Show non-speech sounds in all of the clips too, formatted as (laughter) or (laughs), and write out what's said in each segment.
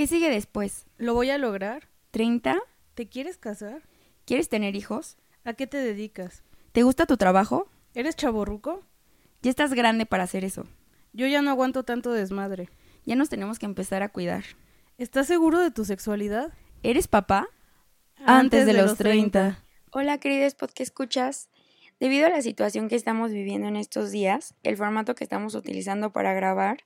¿Qué sigue después? ¿Lo voy a lograr? ¿30? ¿Te quieres casar? ¿Quieres tener hijos? ¿A qué te dedicas? ¿Te gusta tu trabajo? ¿Eres chaborruco? Ya estás grande para hacer eso. Yo ya no aguanto tanto desmadre. Ya nos tenemos que empezar a cuidar. ¿Estás seguro de tu sexualidad? ¿Eres papá? Antes de los 30. Hola, queridos podcast escuchas. Debido a la situación que estamos viviendo en estos días, el formato que estamos utilizando para grabar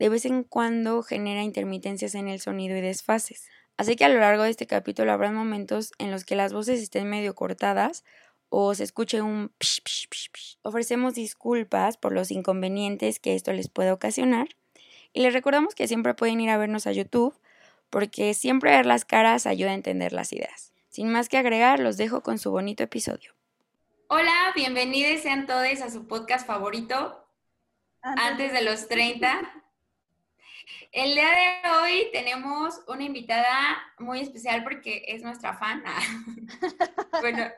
de vez en cuando genera intermitencias en el sonido y desfases. Así que a lo largo de este capítulo habrá momentos en los que las voces estén medio cortadas o se escuche un psh, psh, psh, psh. Ofrecemos disculpas por los inconvenientes que esto les puede ocasionar y les recordamos que siempre pueden ir a vernos a YouTube porque siempre ver las caras ayuda a entender las ideas. Sin más que agregar, los dejo con su bonito episodio. Hola, bienvenidos sean todos a su podcast favorito, Antes, de los 30. El día de hoy tenemos una invitada muy especial porque es nuestra fan. (laughs) bueno,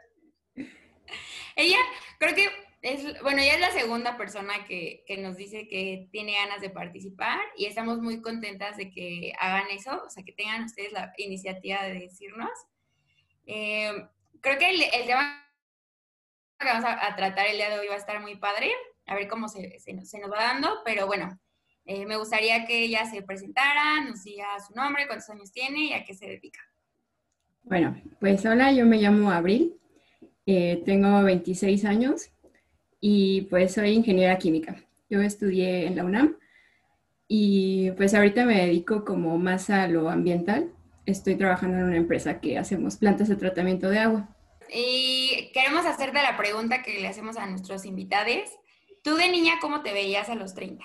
ella creo que es, bueno, ella es la segunda persona que, que, nos dice que tiene ganas de participar y estamos muy contentas de que hagan eso, o sea, que tengan ustedes la iniciativa de decirnos. Eh, creo que el, tema que vamos a, a, tratar el día de hoy va a estar muy padre, a ver cómo se, se, se nos va dando, pero bueno, eh, me gustaría que ella se presentara, nos diga su nombre, cuántos años tiene y a qué se dedica. Bueno, pues hola, yo me llamo Abril, eh, tengo 26 años y pues soy ingeniera química. Yo estudié en la UNAM y pues ahorita me dedico como más a lo ambiental. Estoy trabajando en una empresa que hacemos plantas de tratamiento de agua. Y queremos hacerte la pregunta que le hacemos a nuestros invitados. ¿Tú de niña cómo te veías a los 30?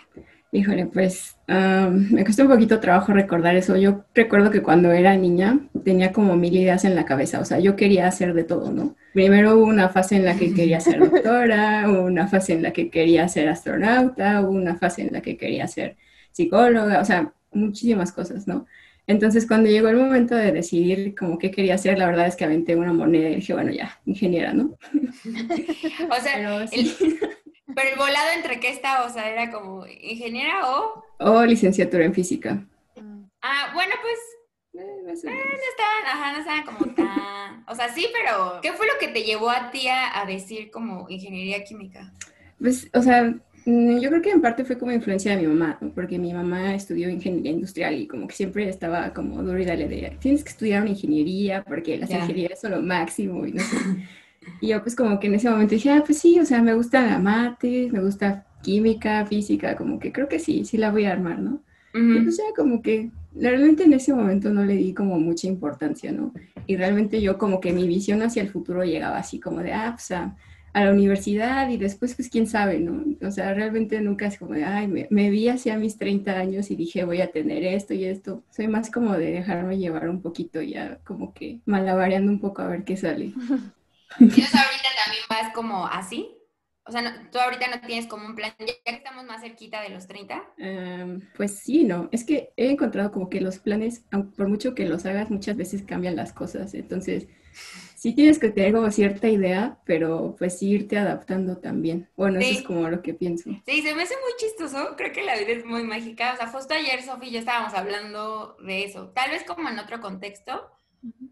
Híjole, pues um, me costó un poquito trabajo recordar eso. Yo recuerdo que cuando era niña tenía como mil ideas en la cabeza, o sea, yo quería hacer de todo, ¿no? Primero hubo una fase en la que quería ser (laughs) doctora, hubo una fase en la que quería ser astronauta, hubo una fase en la que quería ser psicóloga, o sea, muchísimas cosas, ¿no? Entonces, cuando llegó el momento de decidir como qué quería hacer, la verdad es que aventé una moneda y dije, bueno, ya, ingeniera, ¿no? (laughs) o sea, Pero, sí. el, pero el volado entre qué está, o sea, era como ingeniera o... O licenciatura en física. Ah, bueno, pues... Eh, no, eh, no estaban, ajá, no estaban como tan... O sea, sí, pero ¿qué fue lo que te llevó a ti a, decir como ingeniería química? Pues, o sea, mm, yo creo que en parte fue como influencia de mi mamá, porque mi mamá estudió ingeniería industrial y como que siempre estaba como duro y dale de, tienes que estudiar una ingeniería porque las ingenierías son lo máximo y no sé. (laughs) Y yo pues como que en ese momento dije, ah, pues sí, o sea, me gusta la mate, me gusta química, física, como que creo que sí, sí la voy a armar, ¿no? Uh -huh. Y pues ya como que realmente en ese momento no le di como mucha importancia, ¿no? Y realmente yo como que mi visión hacia el futuro llegaba así como de, ah, pues a, a la universidad y después pues quién sabe, ¿no? O sea, realmente nunca es como de, ay, me, me vi hacia mis 30 años y dije voy a tener esto y esto. Soy más como de dejarme llevar un poquito ya como que malabareando un poco a ver qué sale. (laughs) ¿Tienes ahorita también vas como así? O sea, no, tú ahorita no tienes como un plan, ya que estamos más cerquita de los 30. Um, pues sí, no. Es que he encontrado como que los planes, por mucho que los hagas, muchas veces cambian las cosas. Entonces, sí tienes que tener como cierta idea, pero pues sí irte adaptando también. Bueno, sí. eso es como lo que pienso. Sí, se me hace muy chistoso. Creo que la vida es muy mágica. O sea, justo ayer, Sofi y yo estábamos hablando de eso. Tal vez como en otro contexto,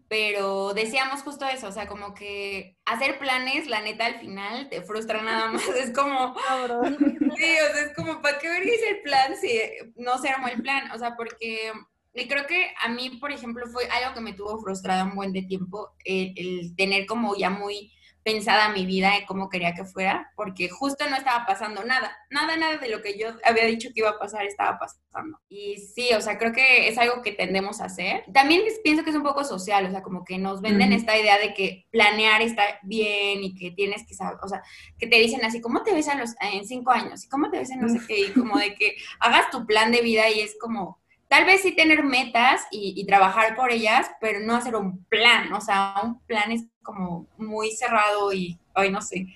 pero decíamos justo eso, o sea, como que hacer planes, la neta, al final te frustra nada más. Es como, (laughs) Cabrón. sí, o sea, es como, ¿para qué verías el plan si no se armó el plan? O sea, porque y creo que a mí, por ejemplo, fue algo que me tuvo frustrada un buen de tiempo, el, el tener como ya muy pensada mi vida y cómo quería que fuera, porque justo no estaba pasando nada, nada, nada de lo que yo había dicho que iba a pasar estaba pasando. Y sí, o sea, creo que es algo que tendemos a hacer. También pienso que es un poco social, o sea, como que nos venden esta idea de que planear está bien y que tienes que saber, o sea, que te dicen así, ¿cómo te ves en, los, en cinco años? ¿Y cómo te ves en no sé qué? Y como de que hagas tu plan de vida y es como tal vez sí tener metas y, y, trabajar por ellas, pero no hacer un plan, o sea, un plan es como muy cerrado y, ay, no sé,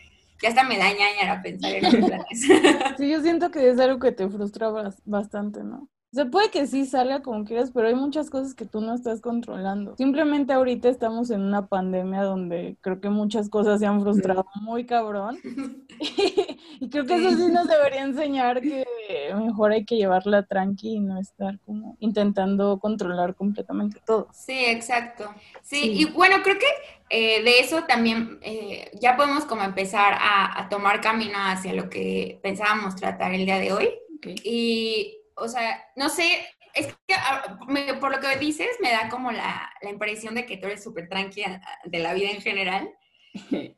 ya hasta me da ñañara pensar en los planes. (laughs) Sí, yo siento que es algo que te frustra bastante, ¿no? Se puede que sí salga como quieras, pero hay muchas cosas que tú no estás controlando. Simplemente ahorita estamos en una pandemia donde creo que muchas cosas se han frustrado muy cabrón. (laughs) (laughs) y creo que eso sí nos debería enseñar que mejor hay que llevarla tranqui y no estar como intentando controlar completamente todo. Sí, exacto. Sí, y bueno, creo que eh, de eso también eh, ya podemos como empezar a, tomar camino hacia lo que pensábamos tratar el día de hoy. Y o sea, no sé, es que ah, por lo que dices me da como la, impresión de que tú eres súper tranquila de la vida en general. (laughs)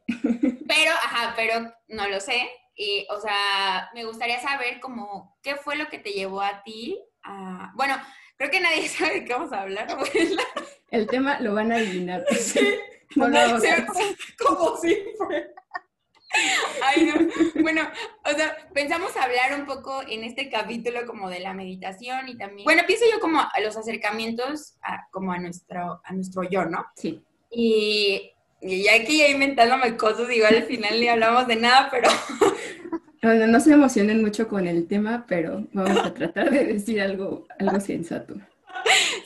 Pero, ajá, pero no lo sé. Y, o sea, me gustaría saber como, ¿qué fue lo que te llevó a ti a... Bueno, creo que nadie (laughs) sabe de qué vamos a hablar. El tema lo van a adivinar. (laughs) como siempre. (laughs) Ay, no. Bueno, o sea, pensamos hablar un poco en este capítulo como de la meditación y también, bueno, pienso yo como a los acercamientos a, como a nuestro, a nuestro yo, ¿no? Sí. Y, ya que ya inventándome cosas, igual al final ni hablamos de nada, pero... (laughs) Bueno, no se emocionen mucho con el tema, pero vamos a tratar de decir algo, algo sensato.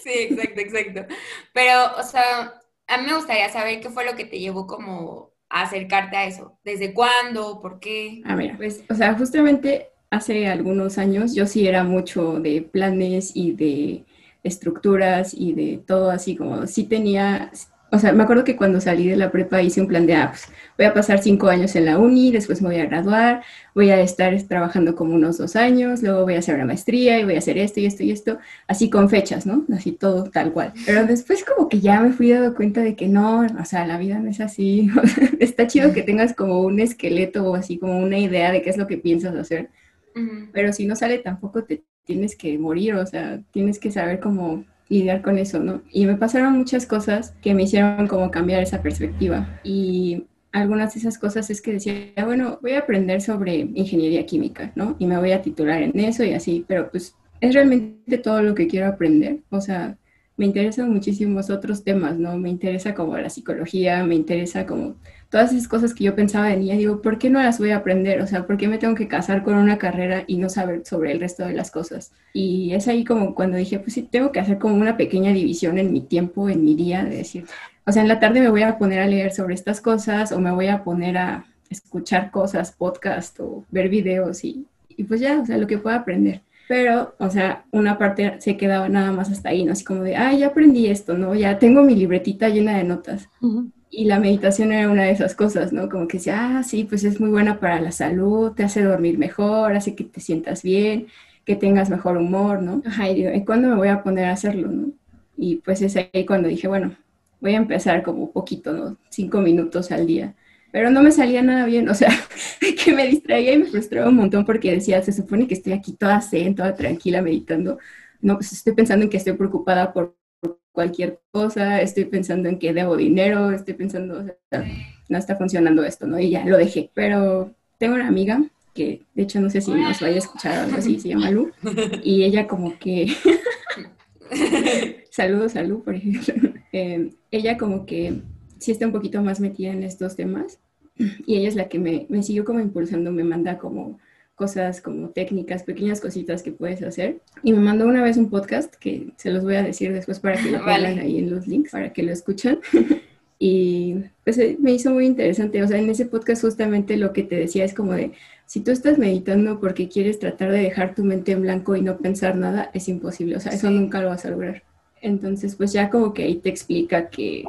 Sí, exacto, exacto. Pero, o sea, a mí me gustaría saber qué fue lo que te llevó como acercarte a eso? ¿Desde cuándo? ¿Por qué? A ver, pues, o sea, justamente hace algunos años yo sí era mucho de planes y de estructuras y de todo así como sí tenía o sea, me acuerdo que cuando salí de la prepa hice un plan de, ah, pues, voy a pasar cinco años en la uni, después me voy a graduar, voy a estar trabajando como unos dos años, luego voy a hacer una maestría y voy a hacer esto y esto y esto, así con fechas, ¿no? Así todo tal cual. Pero después como que ya me fui dando cuenta de que no, o sea, la vida no es así. (laughs) Está chido que tengas como un esqueleto o así como una idea de qué es lo que piensas hacer. Pero si no sale tampoco te tienes que morir, o sea, tienes que saber cómo lidiar con eso, ¿no? Y me pasaron muchas cosas que me hicieron como cambiar esa perspectiva. Y algunas de esas cosas es que decía, bueno, voy a aprender sobre ingeniería química, ¿no? Y me voy a titular en eso y así, pero pues es realmente todo lo que quiero aprender. O sea, me interesan muchísimos otros temas, ¿no? Me interesa como la psicología, me interesa como todas esas cosas que yo pensaba de niña, digo, ¿por qué no las voy a aprender? O sea, ¿por qué me tengo que casar con una carrera y no saber sobre el resto de las cosas? Y es ahí como cuando dije, pues sí, tengo que hacer como una pequeña división en mi tiempo, en mi día, de decir, o sea, en la tarde me voy a poner a leer sobre estas cosas o me voy a poner a escuchar cosas, podcast o ver videos y, y pues ya, o sea, lo que pueda aprender. Pero, o sea, una parte se quedaba nada más hasta ahí, ¿no? Así como de, ah, ya aprendí esto, ¿no? Ya tengo mi libretita llena de notas. Y la meditación era una de esas cosas, ¿no? Como que decía, ah, sí, pues es muy buena para la salud, te hace dormir mejor, hace que te sientas bien, que tengas mejor humor, ¿no? Ajá, y digo, ¿y cuándo me voy a poner a hacerlo, no? Y pues es ahí cuando dije, bueno, voy a empezar como poquito, ¿no? Cinco minutos al día pero no me salía nada bien, o sea, (laughs) que me distraía y me frustraba un montón porque decía, se supone que estoy aquí toda zen, toda tranquila meditando, no, pues estoy pensando en que estoy preocupada por cualquier cosa, estoy pensando en que debo dinero, estoy pensando, o sea, no está funcionando esto, ¿no? Y ya lo dejé, pero tengo una amiga que de hecho no sé si nos vaya a escuchar algo así, se llama Lu, y ella como que... (laughs) saludos a Lu, por ejemplo. (laughs) Eh, ella como que sí está un poquito más metida en estos temas y ella es la que me, me siguió como impulsando, me manda como cosas como técnicas, pequeñas cositas que puedes hacer. Y me mandó una vez un podcast que se los voy a decir después para que lo (laughs) pongan ahí en los links, para que lo escuchen. (laughs) y pues eh, me hizo muy interesante. O sea, en ese podcast justamente lo que te decía es como de, si tú estás meditando porque quieres tratar de dejar tu mente en blanco y no pensar nada, es imposible. O sea, eso nunca lo vas a lograr. Entonces, pues ya como que ahí te explica que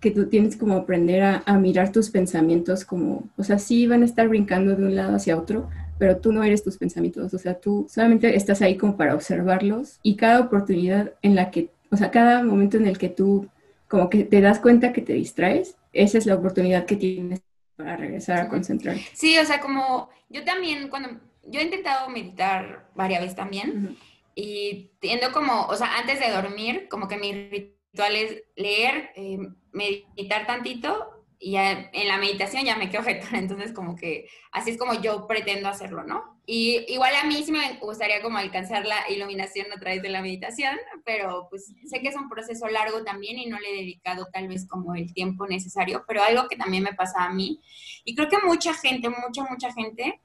que tú tienes como aprender a, mirar tus pensamientos como, o sea, sí van a estar brincando de un lado hacia otro, pero tú no eres tus pensamientos, o sea, tú solamente estás ahí como para observarlos y cada oportunidad en la que, o sea, cada momento en el que tú como que te das cuenta que te distraes, esa es la oportunidad que tienes para regresar a concentrarte. Sí, o sea, como yo también, cuando yo he intentado meditar varias veces también y tiendo como, o sea, antes de dormir, como que mi ritual es leer, eh, meditar tantito y en la meditación ya me quedo jetona, (laughs) entonces como que así es como yo pretendo hacerlo, ¿no? Y igual a mí sí me gustaría como alcanzar la iluminación a través de la meditación, pero pues sé que es un proceso largo también y no le he dedicado tal vez como el tiempo necesario, pero algo que también me pasa a mí, y creo que mucha gente, mucha, mucha gente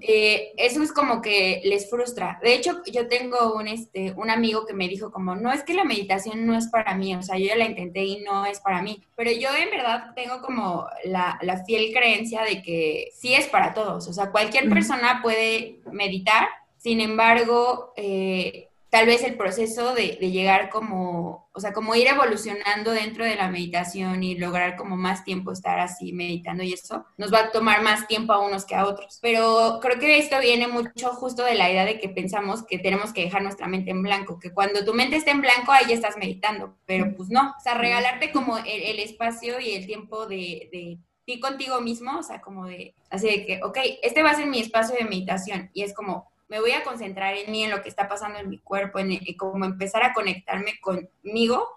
eh, eso es como que les frustra. De hecho, yo tengo un, este, un amigo que me dijo como, no es que la meditación no es para mí, o sea, yo ya la intenté y no es para mí, pero yo en verdad tengo como la, la fiel creencia de que sí es para todos, o sea, cualquier persona puede meditar, sin embargo, eh, tal vez el proceso de, llegar como, o sea, como ir evolucionando dentro de la meditación y lograr como más tiempo estar así meditando y eso, nos va a tomar más tiempo a unos que a otros. Pero creo que esto viene mucho justo de la idea de que pensamos que tenemos que dejar nuestra mente en blanco, que cuando tu mente está en blanco, ahí estás meditando, pero pues no, o sea, regalarte como el, espacio y el tiempo de, de ti contigo mismo, o sea, como de, así de que, ok, este va a ser mi espacio de meditación y es como, me voy a concentrar en mí, en lo que está pasando en mi cuerpo, en, como empezar a conectarme conmigo,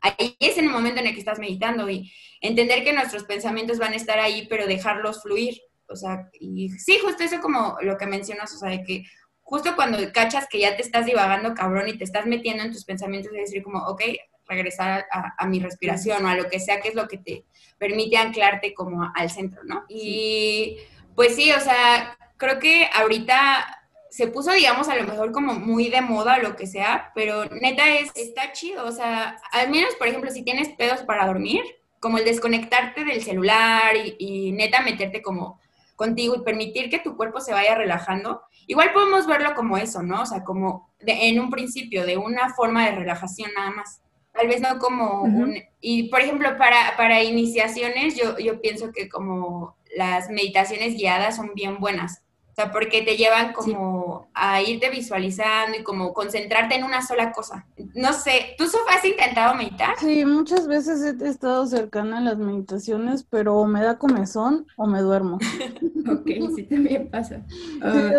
ahí es en el momento en el que estás meditando y entender que nuestros pensamientos van a estar ahí, pero dejarlos fluir. O sea, y sí, justo eso como lo que mencionas, o sea, de que justo cuando cachas que ya te estás divagando, cabrón, y te estás metiendo en tus pensamientos, y decir como, ok, regresar a, mi respiración o a lo que sea que es lo que te permite anclarte como al centro, ¿no? Y pues sí, o sea, creo que ahorita se puso, digamos, a lo mejor como muy de moda o lo que sea, pero neta es, está chido, o sea, al menos, por ejemplo, si tienes pedos para dormir, como el desconectarte del celular y, neta meterte como contigo y permitir que tu cuerpo se vaya relajando, igual podemos verlo como eso, ¿no? O sea, como en un principio, de una forma de relajación nada más. Tal vez no como un... Y, por ejemplo, para, para iniciaciones, yo, yo pienso que como las meditaciones guiadas son bien buenas sea, porque te llevan como a irte visualizando y como concentrarte en una sola cosa. No sé, ¿tú has intentado meditar? Sí, muchas veces he estado cercana a las meditaciones, pero o me da comezón o me duermo. (laughs) ok, sí también pasa. Ah,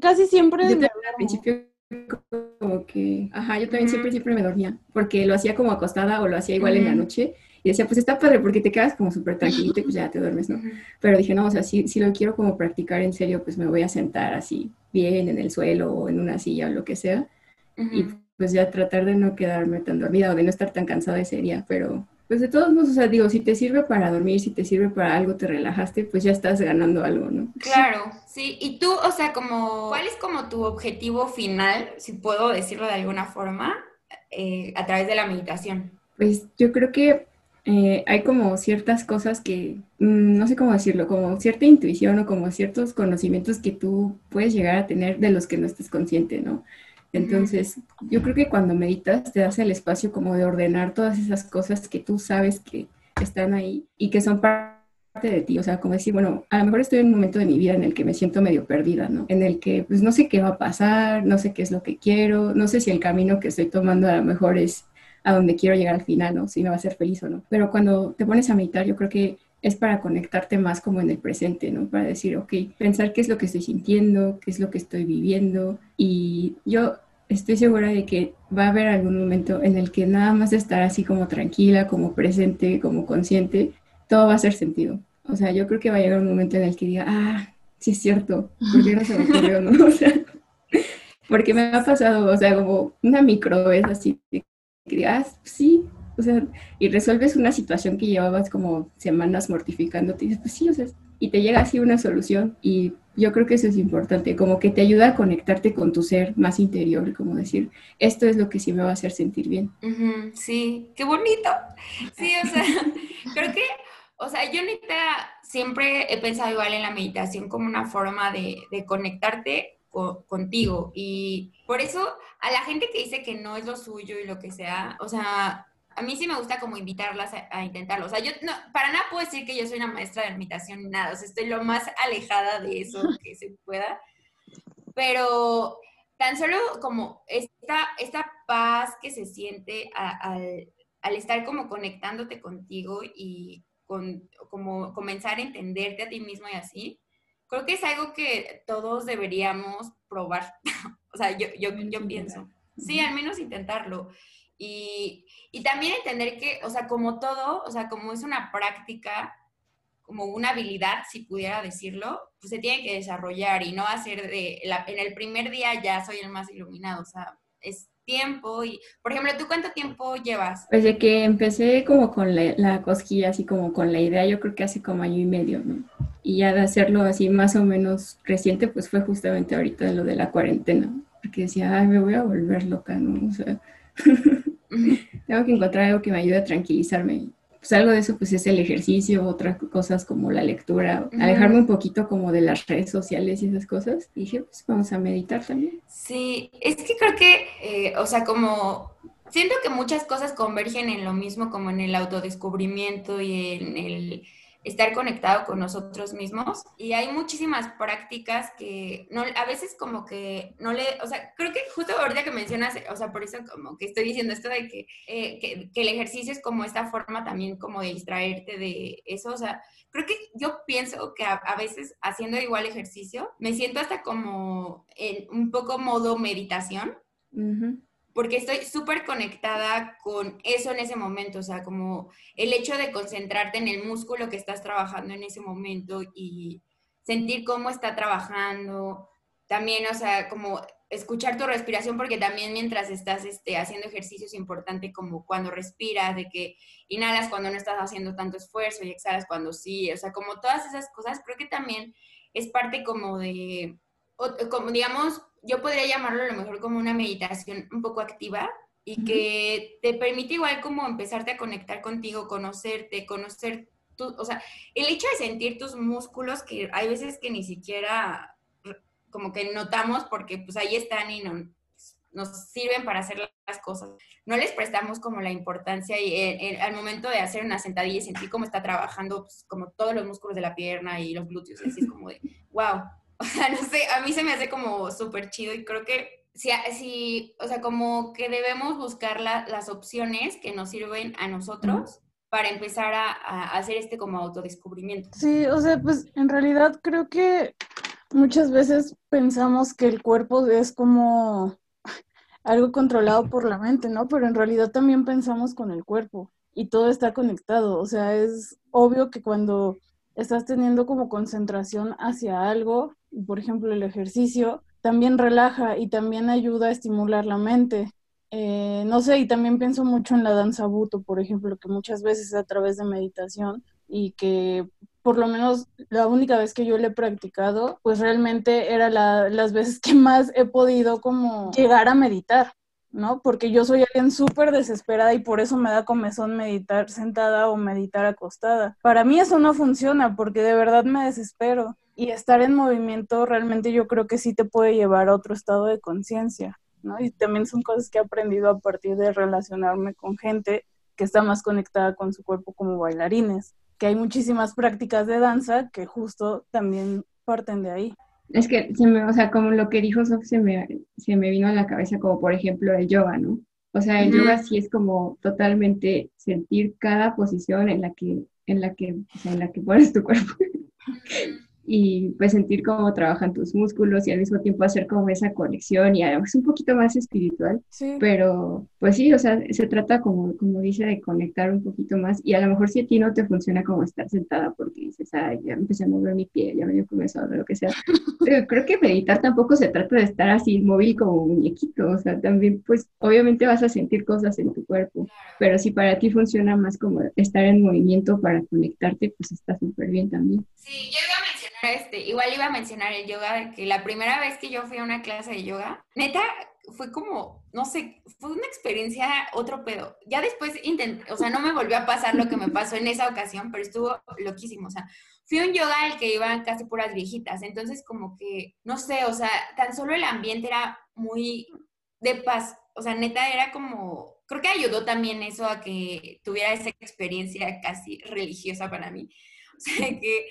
casi siempre yo al principio como que, ajá, yo también siempre, siempre me dormía, porque lo hacía como acostada o lo hacía igual en la noche y decía, pues está padre porque te quedas como súper tranquilito y pues ya te duermes, ¿no? Pero dije, no, o sea, si, si lo quiero como practicar en serio, pues me voy a sentar así bien en el suelo o en una silla o lo que sea. Y pues ya tratar de no quedarme tan dormida o de no estar tan cansada ese día, pero pues de todos modos, o sea, digo, si te sirve para dormir, si te sirve para algo, te relajaste, pues ya estás ganando algo, ¿no? (laughs) Claro, sí. Y tú, o sea, como, ¿cuál es como tu objetivo final, si puedo decirlo de alguna forma, eh, a través de la meditación? Pues yo creo que eh, hay como ciertas cosas que, mm, no sé cómo decirlo, como cierta intuición o como ciertos conocimientos que tú puedes llegar a tener de los que no estés consciente, ¿no? Entonces, yo creo que cuando meditas te das el espacio como de ordenar todas esas cosas que tú sabes que están ahí y que son parte de ti, o sea, como decir, bueno, a lo mejor estoy en un momento de mi vida en el que me siento medio perdida, ¿no? En el que pues no sé qué va a pasar, no sé qué es lo que quiero, no sé si el camino que estoy tomando a lo mejor es a donde quiero llegar al final, ¿no? Si me va a hacer feliz o no. Pero cuando te pones a meditar, yo creo que es para conectarte más como en el presente, ¿no? Para decir, ok, pensar qué es lo que estoy sintiendo, qué es lo que estoy viviendo. Y yo estoy segura de que va a haber algún momento en el que nada más estar así como tranquila, como presente, como consciente, todo va a hacer sentido. O sea, yo creo que va a llegar un momento en el que diga, ah, sí es cierto, porque no se me ocurrió, no? (laughs) O sea, porque me ha pasado, o sea, como una micro vez así, que digas, sí, o sea, y resuelves una situación que llevabas como semanas mortificándote y dices, pues sí, o sea, y te llega así una solución y yo creo que eso es importante, como que te ayuda a conectarte con tu ser más interior, como decir, esto es lo que sí me va a hacer sentir bien. sí, qué bonito. Sí, o sea, (laughs) creo que, o sea, yo neta siempre he pensado igual en la meditación como una forma de, de conectarte contigo. Y por eso a la gente que dice que no es lo suyo y lo que sea, o sea, a mí sí me gusta como invitarlas a, intentarlo. O sea, yo no, para nada puedo decir que yo soy una maestra de meditación nada. O sea, estoy lo más alejada de eso (laughs) que se pueda. Pero tan solo como esta, esta paz que se siente al, al estar como conectándote contigo y con, como comenzar a entenderte a ti mismo y así, creo que es algo que todos deberíamos probar. (laughs) o sea, yo, yo, yo pienso. Sí, al menos intentarlo. Y, y, también entender que, o sea, como todo, o sea, como es una práctica, como una habilidad, si pudiera decirlo, pues se tiene que desarrollar y no hacer de, la, en el primer día ya soy el más iluminado, o sea, es tiempo y, por ejemplo, ¿tú cuánto tiempo llevas? Pues de que empecé como con la, la cosquilla, así como con la idea, yo creo que hace como año y medio, ¿no? Y ya de hacerlo así más o menos reciente, pues fue justamente ahorita lo de la cuarentena, porque decía, ay, me voy a volver loca, ¿no? O sea, (laughs) tengo que encontrar algo que me ayude a tranquilizarme. Pues algo de eso pues es el ejercicio, otras cosas como la lectura, alejarme un poquito como de las redes sociales y esas cosas. Y dije, pues vamos a meditar también. Sí, es que creo que, eh, o sea, como siento que muchas cosas convergen en lo mismo como en el autodescubrimiento y en el estar conectado con nosotros mismos. Y hay muchísimas prácticas que no, a veces como que no le, o sea, creo que justo ahorita que mencionas, o sea, por eso como que estoy diciendo esto de que, eh, que, que, el ejercicio es como esta forma también como de distraerte de eso, o sea, creo que yo pienso que a, veces haciendo igual ejercicio, me siento hasta como en un poco modo meditación porque estoy súper conectada con eso en ese momento, o sea, como el hecho de concentrarte en el músculo que estás trabajando en ese momento y sentir cómo está trabajando, también, o sea, como escuchar tu respiración, porque también mientras estás este, haciendo ejercicio es importante como cuando respiras, de que inhalas cuando no estás haciendo tanto esfuerzo y exhalas cuando sí, o sea, como todas esas cosas, creo que también es parte como de, como digamos, yo podría llamarlo a lo mejor como una meditación un poco activa y que te permite igual como empezarte a conectar contigo, conocerte, conocer tu, o sea, el hecho de sentir tus músculos que hay veces que ni siquiera como que notamos porque pues ahí están y no, nos sirven para hacer las cosas. No les prestamos como la importancia y eh, eh, al momento de hacer una sentadilla y sentir cómo está trabajando pues, como todos los músculos de la pierna y los glúteos, así es como de, wow, (laughs) O sea, no sé, a mí se me hace como súper chido y creo que si, o sea, como que debemos buscar las opciones que nos sirven a nosotros para empezar a, a, hacer este como autodescubrimiento. Sí, o sea, pues en realidad creo que muchas veces pensamos que el cuerpo es como (laughs) algo controlado por la mente, ¿no? Pero en realidad también pensamos con el cuerpo y todo está conectado. O sea, es obvio que cuando estás teniendo como concentración hacia algo, por ejemplo el ejercicio, también relaja y también ayuda a estimular la mente. Eh, no sé, y también pienso mucho en la danza buto, por ejemplo, que muchas veces a través de meditación y que por lo menos la única vez que yo le he practicado, pues realmente era las veces que más he podido como llegar a meditar. ¿no? Porque yo soy alguien súper desesperada y por eso me da comezón meditar sentada o meditar acostada. Para mí eso no funciona porque de verdad me desespero y estar en movimiento realmente yo creo que sí te puede llevar a otro estado de conciencia, ¿no? Y también son cosas que he aprendido a partir de relacionarme con gente que está más conectada con su cuerpo como bailarines, que hay muchísimas prácticas de danza que justo también parten de ahí. Es que, se me, o sea, como lo que dijo Sof, se me, se me vino a la cabeza, como por ejemplo el yoga, ¿no? O sea, el yoga sí es como totalmente sentir cada posición en la que, en la que, o sea, en la que pones tu cuerpo y pues sentir cómo trabajan tus músculos y al mismo tiempo hacer como esa conexión y es un poquito más espiritual, pero pues sí, o sea, se trata como, como dice de conectar un poquito más y a lo mejor si a ti no te funciona como estar sentada porque dices, ay, ya empecé a mover mi pie, ya me dio comenzado lo que sea, (laughs) pero creo que meditar tampoco se trata de estar así móvil como un muñequito, o sea, también pues obviamente vas a sentir cosas en tu cuerpo, pero si para ti funciona más como estar en movimiento para conectarte, pues está súper bien también. Sí, yo este, igual iba a mencionar el yoga, que la primera vez que yo fui a una clase de yoga, neta, fue como, no sé, fue una experiencia otro pedo. Ya después intenté, o sea, no me volvió a pasar lo que me pasó en esa ocasión, pero estuvo loquísimo. O sea, fui a un yoga al que iban casi puras viejitas, entonces como que, no sé, o sea, tan solo el ambiente era muy de paz. O sea, neta era como, creo que ayudó también eso a que tuviera esa experiencia casi religiosa para mí. (laughs) O sea, que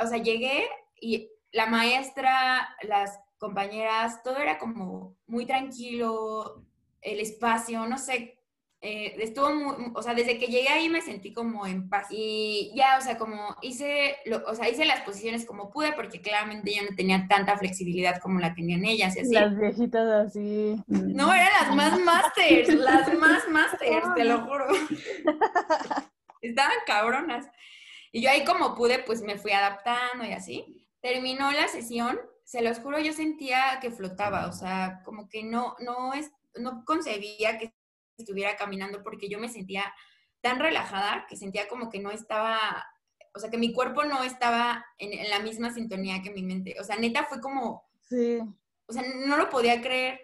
o sea, llegué y la maestra, las compañeras, todo era como muy tranquilo, el espacio, no sé, eh, estuvo muy, o sea, desde que llegué ahí me sentí como en paz y ya, o sea, como hice, o sea, hice las posiciones como pude porque claramente yo no tenía tanta flexibilidad como la tenían ellas y así. Las viejitas así. No, eran las más (laughs) masters, las más (laughs) masters, te lo juro. (laughs) Estaban cabronas. Y yo ahí como pude, pues me fui adaptando y así. Terminó la sesión, se los juro, yo sentía que flotaba, o sea, como que no, no, es, no concebía que estuviera caminando porque yo me sentía tan relajada que sentía como que no estaba o sea, que mi cuerpo no estaba en, la misma sintonía que mi mente. O sea, neta fue como, sí. o sea, no lo podía creer.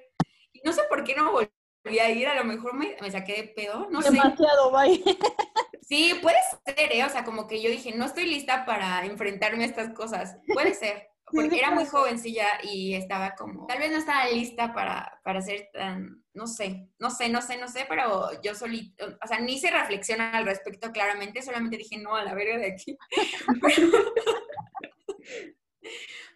Y no sé por qué no volví a ir, a lo mejor me, me saqué de pedo, no Demasiado, sé. (laughs) Sí, puede ser, ¿eh? O sea, como que yo dije, no estoy lista para enfrentarme a estas cosas. Puede ser porque era muy jovencilla y estaba como, tal vez no estaba lista para, para ser tan, no sé, no sé, no sé, no sé, pero yo solito, o sea, ni se reflexiona al respecto claramente, solamente dije, no, a la verga de aquí. (laughs) (laughs)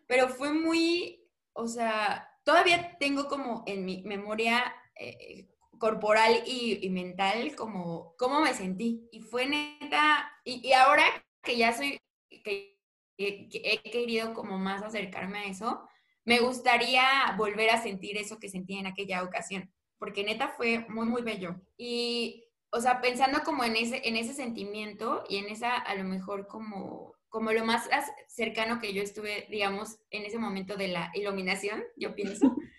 pero fue muy, o sea, todavía tengo como en mi memoria eh, corporal y, mental como cómo me sentí. Y fue neta, y, ahora que ya soy, que he querido como más acercarme a eso, me gustaría volver a sentir eso que sentí en aquella ocasión, porque neta fue muy, muy bello. Y, o sea, pensando como en ese, en ese sentimiento y en esa, a lo mejor como, como lo más cercano que yo estuve, digamos, en ese momento de la iluminación, yo pienso. (laughs)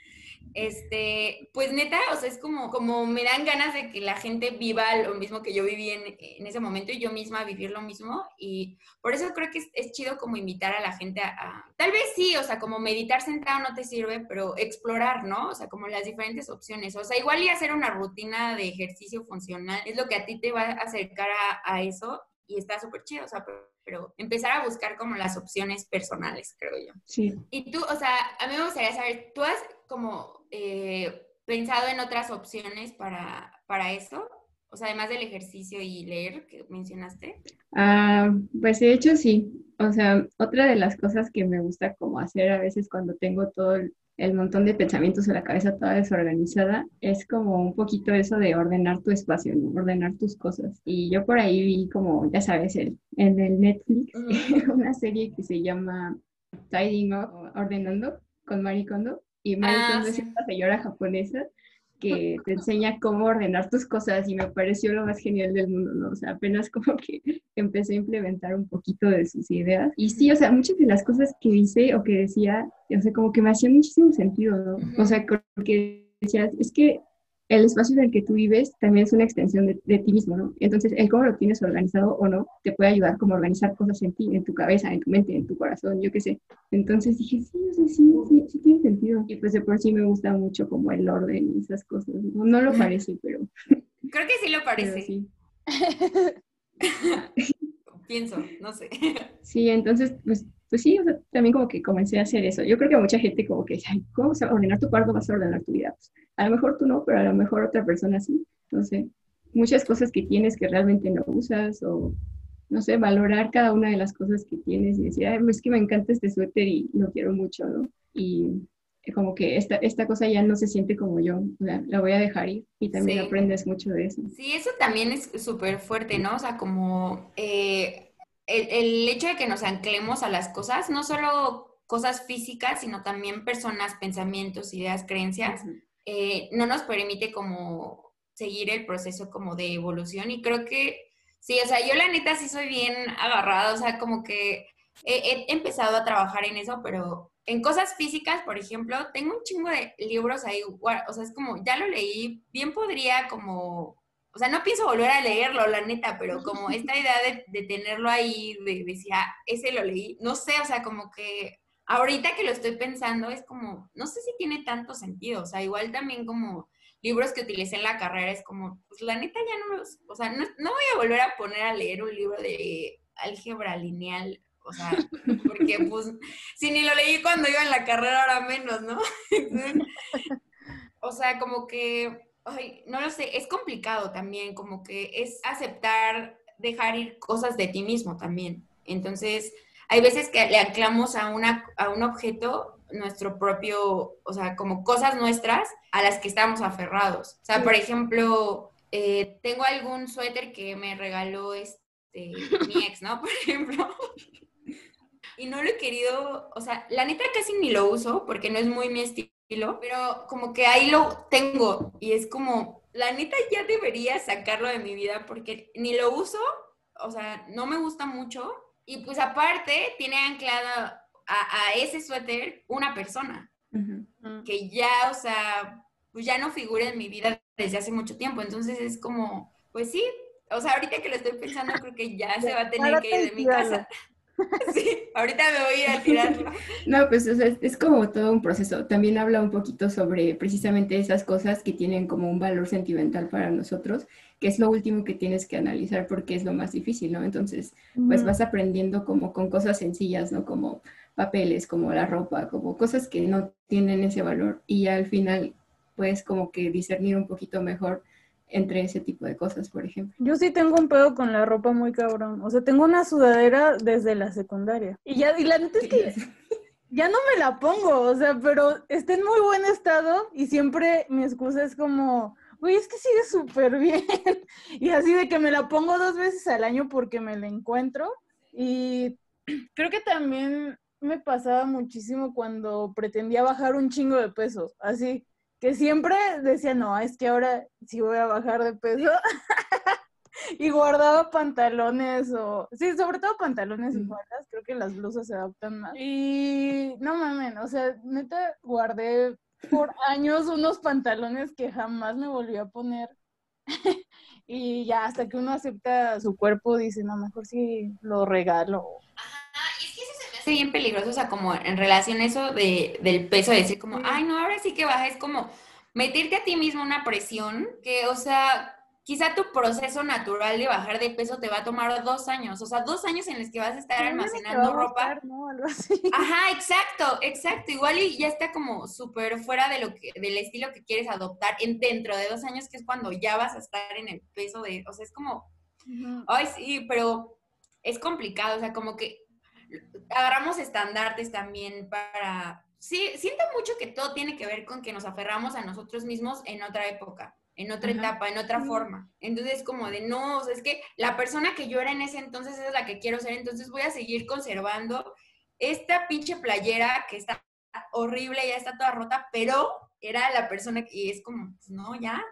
este, pues neta, o sea, es como, como me dan ganas de que la gente viva lo mismo que yo viví en, en ese momento y yo misma vivir lo mismo. Y por eso creo que es, chido como invitar a la gente a, tal vez sí, o sea, como meditar sentado no te sirve, pero explorar, ¿no? O sea, como las diferentes opciones. O sea, igual y hacer una rutina de ejercicio funcional es lo que a ti te va a acercar a, a eso y está súper chido, o sea, pero, empezar a buscar como las opciones personales, creo yo. Sí. Y tú, o sea, a mí me gustaría saber, ¿tú has como eh, pensado en otras opciones para, para eso? O sea, además del ejercicio y leer que mencionaste. Ah, pues de hecho sí. O sea, otra de las cosas que me gusta como hacer a veces cuando tengo todo el el montón de pensamientos en la cabeza toda desorganizada, es como un poquito eso de ordenar tu espacio, ordenar tus cosas. Y yo por ahí vi como, ya sabes, el, en el Netflix, (laughs) una serie que se llama Tidying Up, Ordenando, con Marie Kondo. Y Marie ah, es una señora japonesa que (laughs) te enseña cómo ordenar tus cosas y me pareció lo más genial del mundo, ¿no? O sea, apenas como que (laughs) empecé a implementar un poquito de sus ideas. Y sí, o sea, muchas de las cosas que hice o que decía, o sea, como que me hacían muchísimo sentido, ¿no? O sea, porque decías, es que el espacio en el que tú vives también es una extensión de, ti mismo, ¿no? Entonces, el cómo lo tienes organizado o no, te puede ayudar como a organizar cosas en ti, en tu cabeza, en tu mente, en tu corazón, yo qué sé. Entonces dije, sí, sí, sí, sí, tiene sentido. Y pues de por sí me gusta mucho como el orden y esas cosas. No, lo parece, (laughs) pero... Creo que sí lo parece. Sí. (laughs) Pienso, no sé. Sí, entonces, pues pues sí, también como que comencé a hacer eso. Yo creo que mucha gente como que dice, ¿cómo vas a ordenar tu cuarto? Vas a ordenar tu vida. Pues, a lo mejor tú no, pero a lo mejor otra persona sí. Entonces, muchas cosas que tienes que realmente no usas o, no sé, valorar cada una de las cosas que tienes y decir, Ay, es que me encanta este suéter y lo quiero mucho, ¿no? Y como que esta, esta cosa ya no se siente como yo, la, la voy a dejar ir y también aprendes mucho de eso. Sí, eso también es súper fuerte, ¿no? O sea, como eh, el, el, hecho de que nos anclemos a las cosas, no solo cosas físicas, sino también personas, pensamientos, ideas, creencias, eh, no nos permite como seguir el proceso como de evolución. Y creo que sí, o sea, yo la neta sí soy bien agarrada, o sea, como que he, empezado a trabajar en eso, pero en cosas físicas, por ejemplo, tengo un chingo de libros ahí, o sea, es como, ya lo leí, bien podría como, o sea, no pienso volver a leerlo, la neta, pero como esta idea de, tenerlo ahí, de, decir, ah, ese lo leí, no sé, o sea, como que ahorita que lo estoy pensando, es como, no sé si tiene tanto sentido, o sea, igual también como libros que utilicé en la carrera, es como, pues la neta ya no los, o sea, no, voy a volver a poner a leer un libro de álgebra lineal, o sea, porque pues, si ni lo leí cuando iba en la carrera, ahora menos, ¿no? (laughs) o sea, como que, ay, no lo sé, es complicado también, como que es aceptar, dejar ir cosas de ti mismo también. Entonces, hay veces que le anclamos a, una, a un objeto nuestro propio, o sea, como cosas nuestras a las que estamos aferrados. O sea, por ejemplo, eh, tengo algún suéter que me regaló este, mi ex, ¿no? (laughs) Por ejemplo. y no lo he querido, o sea, la neta casi ni lo uso porque no es muy mi estilo, pero como que ahí lo tengo y es como, la neta ya debería sacarlo de mi vida porque ni lo uso, o sea, no me gusta mucho y pues aparte tiene anclado a, ese suéter una persona que ya, o sea, pues ya no figura en mi vida desde hace mucho tiempo. Entonces es como, pues sí, o sea, ahorita que lo estoy pensando, creo que ya (laughs) se va a tener que ir de mi casa. (laughs) Sí, ahorita me voy a ir a tirarlo. (laughs) No, pues es, como todo un proceso. También habla un poquito sobre precisamente esas cosas que tienen como un valor sentimental para nosotros, que es lo último que tienes que analizar porque es lo más difícil, ¿no? Entonces, pues vas aprendiendo como con cosas sencillas, ¿no? Como papeles, como la ropa, como cosas que no tienen ese valor y al final puedes como que discernir un poquito mejor entre ese tipo de cosas, por ejemplo. Yo sí tengo un pedo con la ropa muy cabrón. O sea, tengo una sudadera desde la secundaria. Y ya, y la neta es que (laughs) ya no me la pongo, o sea, pero está en muy buen estado y siempre mi excusa es como, güey, es que sigue súper bien. (laughs) y así de que me la pongo dos veces al año porque me la encuentro. Y (clears throat) creo que también me pasaba muchísimo cuando pretendía bajar un chingo de peso, así que siempre decía, no, es que ahora sí voy a bajar de peso. (laughs) y guardaba pantalones o, sí, sobre todo pantalones y faldas, creo que las blusas se adaptan más. Y no mames, o sea, neta guardé por (laughs) años unos pantalones que jamás me volví a poner. (laughs) y ya hasta que uno acepta su cuerpo, dice, no, mejor sí lo regalo. Ajá, es que eso se me hace bien peligroso, o sea, como en relación a eso de, del peso, de decir como, ay, no, ahora sí que baja, es como meterte a ti mismo una presión que, o sea, quizá tu proceso natural de bajar de peso te va a tomar dos años, o sea, dos años en los que vas a estar almacenando ropa. Ajá, exacto, exacto. Igual y ya está como súper fuera de lo que, del estilo que quieres adoptar en, dentro de dos años, que es cuando ya vas a estar en el peso de, o sea, es como, ay, sí, pero es complicado, o sea, como que agarramos estandartes también para... Sí, siento mucho que todo tiene que ver con que nos aferramos a nosotros mismos en otra época en otra etapa, en otra forma. Entonces, como de, no, o sea, es que la persona que yo era en ese entonces es la que quiero ser, entonces voy a seguir conservando esta pinche playera que está horrible, ya está toda rota, pero era la persona que es como, pues, no, ya,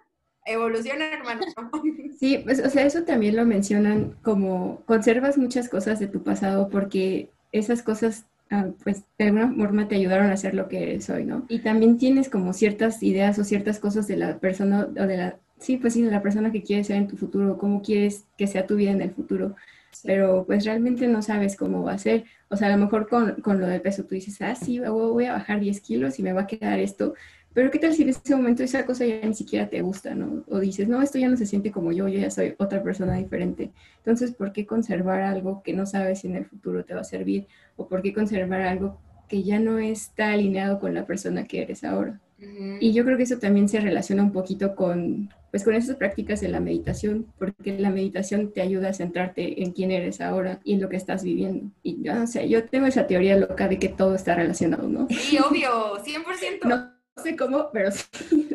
evoluciona, hermano. (laughs) Sí, pues, o sea, eso también lo mencionan como conservas muchas cosas de tu pasado porque esas cosas Ah, pues de alguna forma te ayudaron a ser lo que eres hoy, ¿no? Y también tienes como ciertas ideas o ciertas cosas de la persona o de la, sí, pues sí, de la persona que quieres ser en tu futuro, cómo quieres que sea tu vida en el futuro. Pero pues realmente no sabes cómo va a ser. O sea, a lo mejor con, con lo del peso tú dices, ah, sí, voy a bajar 10 kilos y me va a quedar esto. Pero ¿qué tal si en ese momento esa cosa ya ni siquiera te gusta, ¿no? O dices, no, esto ya no se siente como yo, yo ya soy otra persona diferente. Entonces, ¿por qué conservar algo que no sabes si en el futuro te va a servir? ¿O por qué conservar algo que ya no está alineado con la persona que eres ahora? Y yo creo que eso también se relaciona un poquito con, pues con esas prácticas de la meditación, porque la meditación te ayuda a centrarte en quién eres ahora y en lo que estás viviendo. Y yo no sé, yo tengo esa teoría loca de que todo está relacionado, ¿no? Sí, obvio, 100%. (laughs) no, no sé cómo, pero (laughs) sí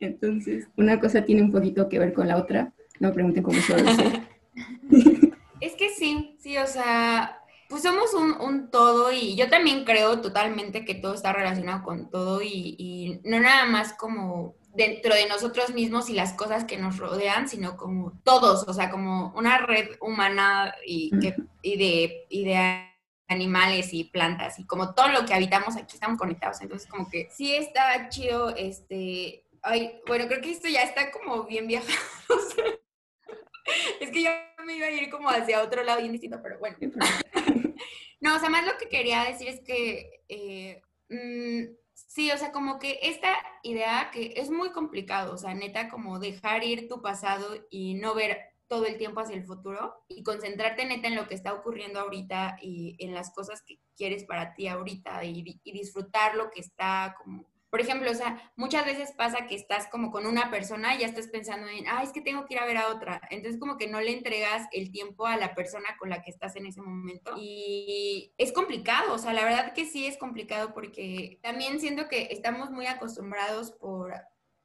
Entonces, una cosa tiene un poquito que ver con la otra. No me pregunten cómo eso (laughs) Es que sí, sí, o sea, pues somos un, todo y yo también creo totalmente que todo está relacionado con todo y, no nada más como dentro de nosotros mismos y las cosas que nos rodean, sino como todos, o sea, como una red humana y, que, y de, y de animales y plantas y como todo lo que habitamos aquí estamos conectados. Entonces, como que sí está chido, este, ay, bueno, creo que esto ya está como bien viajado. (laughs) es que yo me iba a ir como hacia otro lado bien distinto, pero bueno. (laughs) no, o sea, más lo que quería decir es que, eh, mm, sí, o sea, como que esta idea que es muy complicado, o sea, neta, como dejar ir tu pasado y no ver todo el tiempo hacia el futuro y concentrarte neta en lo que está ocurriendo ahorita y en las cosas que quieres para ti ahorita y, disfrutar lo que está como... Por ejemplo, o sea, muchas veces pasa que estás como con una persona y ya estás pensando en, ah, es que tengo que ir a ver a otra. Entonces como que no le entregas el tiempo a la persona con la que estás en ese momento. Y es complicado, o sea, la verdad que sí es complicado porque también siento que estamos muy acostumbrados por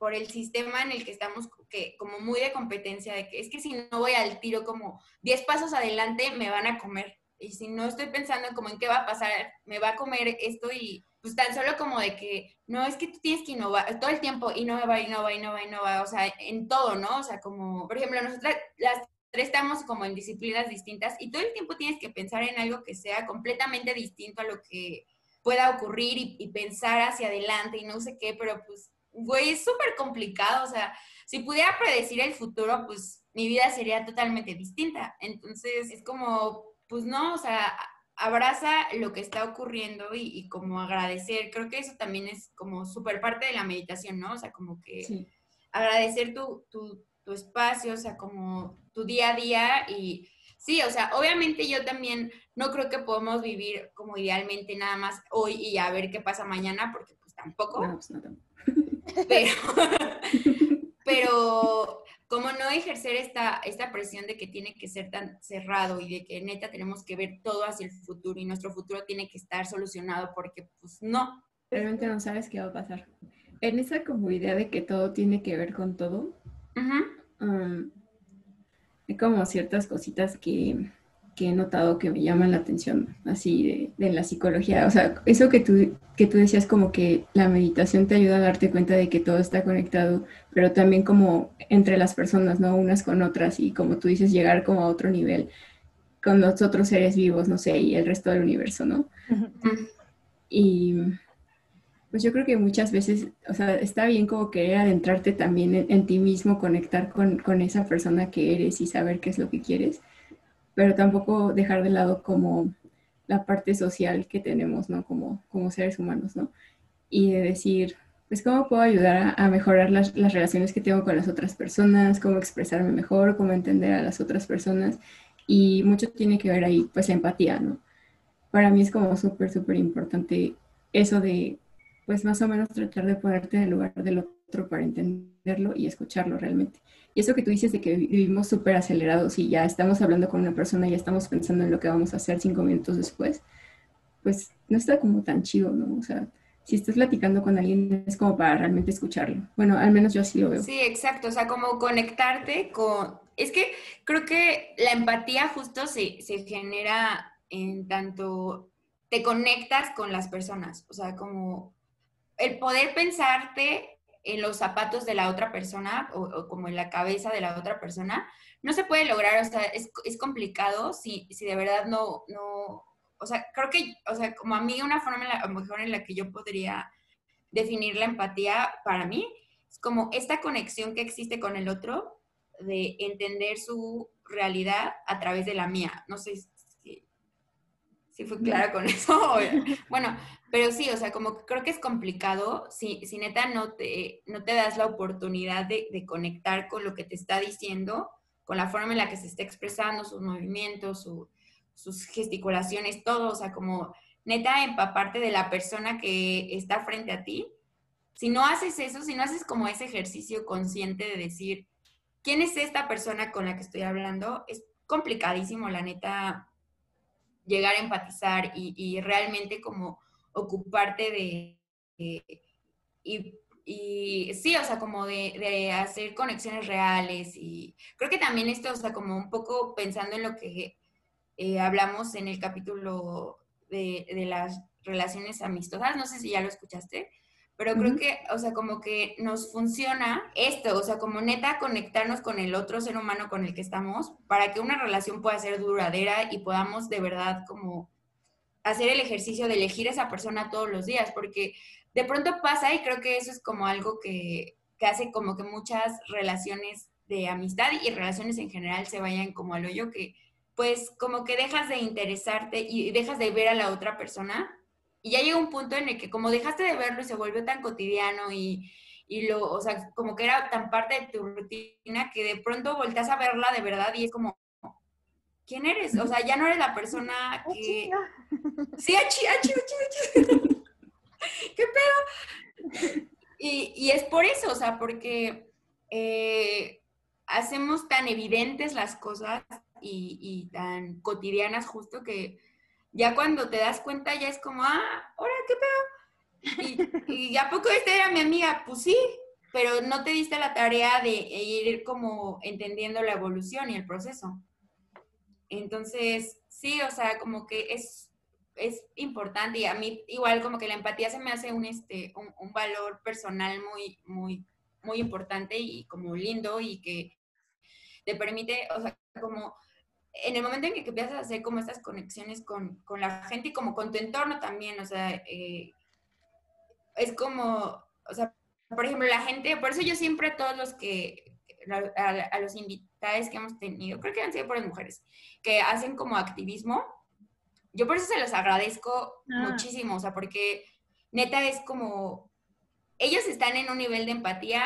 por el sistema en el que estamos, que como muy de competencia, de que es que si no voy al tiro como 10 pasos adelante, me van a comer. Y si no estoy pensando como en qué va a pasar, me va a comer esto y pues tan solo como de que, no, es que tú tienes que innovar todo el tiempo, innova, innova, innova, innova, o sea, en todo, ¿no? O sea, como, por ejemplo, nosotras las tres estamos como en disciplinas distintas y todo el tiempo tienes que pensar en algo que sea completamente distinto a lo que pueda ocurrir y, y pensar hacia adelante y no sé qué, pero pues güey, es súper complicado, o sea, si pudiera predecir el futuro, pues mi vida sería totalmente distinta. Entonces es como, pues no, o sea, abraza lo que está ocurriendo y, como agradecer. Creo que eso también es como súper parte de la meditación, ¿no? O sea, como que agradecer tu, tu, tu espacio, o sea, como tu día a día y sí, o sea, obviamente yo también no creo que podamos vivir como idealmente nada más hoy y a ver qué pasa mañana, porque pues tampoco. No, pues no, Pero, (laughs) pero como no ejercer esta, esta presión de que tiene que ser tan cerrado y de que neta tenemos que ver todo hacia el futuro y nuestro futuro tiene que estar solucionado porque pues no. Realmente no sabes qué va a pasar. En esa como idea de que todo tiene que ver con todo, hay como ciertas cositas que, que, he notado que me llaman la atención, así de, de, la psicología. O sea, eso que tú, que tú decías como que la meditación te ayuda a darte cuenta de que todo está conectado, pero también como entre las personas, ¿no? Unas con otras y como tú dices, llegar como a otro nivel con los otros seres vivos, no sé, y el resto del universo, ¿no? Y pues yo creo que muchas veces, o sea, está bien como querer adentrarte también en, ti mismo, conectar con, con, esa persona que eres y saber qué es lo que quieres, pero tampoco dejar de lado como la parte social que tenemos, ¿no? Como, como seres humanos, ¿no? Y de decir, pues, ¿cómo puedo ayudar a, mejorar las, las, relaciones que tengo con las otras personas? ¿Cómo expresarme mejor? ¿Cómo entender a las otras personas? Y mucho tiene que ver ahí, pues, la empatía, ¿no? Para mí es como súper, súper importante eso de pues más o menos tratar de ponerte en el lugar del otro para entenderlo y escucharlo realmente. Y eso que tú dices de que vivimos súper acelerados y ya estamos hablando con una persona y ya estamos pensando en lo que vamos a hacer cinco minutos después, pues no está como tan chido, ¿no? O sea, si estás platicando con alguien es como para realmente escucharlo. Bueno, al menos yo así lo veo. Sí, exacto, o sea, como conectarte con... Es que creo que la empatía justo se, se genera en tanto te conectas con las personas, o sea, como el poder pensarte en los zapatos de la otra persona o, como en la cabeza de la otra persona, no se puede lograr, o sea, es, complicado si, si de verdad no, no, o sea, creo que, o sea, como a mí una forma a lo mejor en la que yo podría definir la empatía para mí, es como esta conexión que existe con el otro, de entender su realidad a través de la mía. No sé si fue clara con (laughs) eso. bueno, pero sí, o sea, como creo que es complicado si, si neta no te, no te das la oportunidad de, conectar con lo que te está diciendo, con la forma en la que se está expresando, sus movimientos, sus gesticulaciones, todo, o sea, como neta empaparte de la persona que está frente a ti. Si no haces eso, si no haces como ese ejercicio consciente de decir, ¿quién es esta persona con la que estoy hablando? Es complicadísimo, la neta, llegar a empatizar y, y realmente como ocuparte de, y, sí, o sea, como de, hacer conexiones reales y creo que también esto, o sea, como un poco pensando en lo que eh, hablamos en el capítulo de, las relaciones amistosas, no sé si ya lo escuchaste, pero creo que, o sea, como que nos funciona esto, o sea, como neta conectarnos con el otro ser humano con el que estamos para que una relación pueda ser duradera y podamos de verdad como hacer el ejercicio de elegir a esa persona todos los días, porque de pronto pasa y creo que eso es como algo que, hace como que muchas relaciones de amistad y relaciones en general se vayan como al hoyo que pues como que dejas de interesarte y dejas de ver a la otra persona y ya llega un punto en el que como dejaste de verlo y se volvió tan cotidiano y, y lo, o sea, como que era tan parte de tu rutina que de pronto volteas a verla de verdad y es como, ¿quién eres? O sea, ya no eres la persona ah, que... (laughs) Sí, achi, achi, achi, (laughs) ¿Qué pedo? Y, es por eso, o sea, porque eh, hacemos tan evidentes las cosas y, tan cotidianas justo que ya cuando te das cuenta ya es como, ah, ahora qué pedo. Y, y a poco esta era mi amiga, pues sí, pero no te diste la tarea de ir como entendiendo la evolución y el proceso. Entonces, sí, o sea, como que es, es importante y a mí igual como que la empatía se me hace un, este, un, valor personal muy, muy, muy importante y como lindo y que te permite, o sea, como en el momento en que, empiezas a hacer como estas conexiones con, con, la gente y como con tu entorno también, o sea, eh, es como, o sea, por ejemplo, la gente, por eso yo siempre a todos los que, a, a los invitados, que hemos tenido, creo que han sido por las mujeres, que hacen como activismo. Yo por eso se los agradezco ah. muchísimo, o sea, porque neta es como, ellos están en un nivel de empatía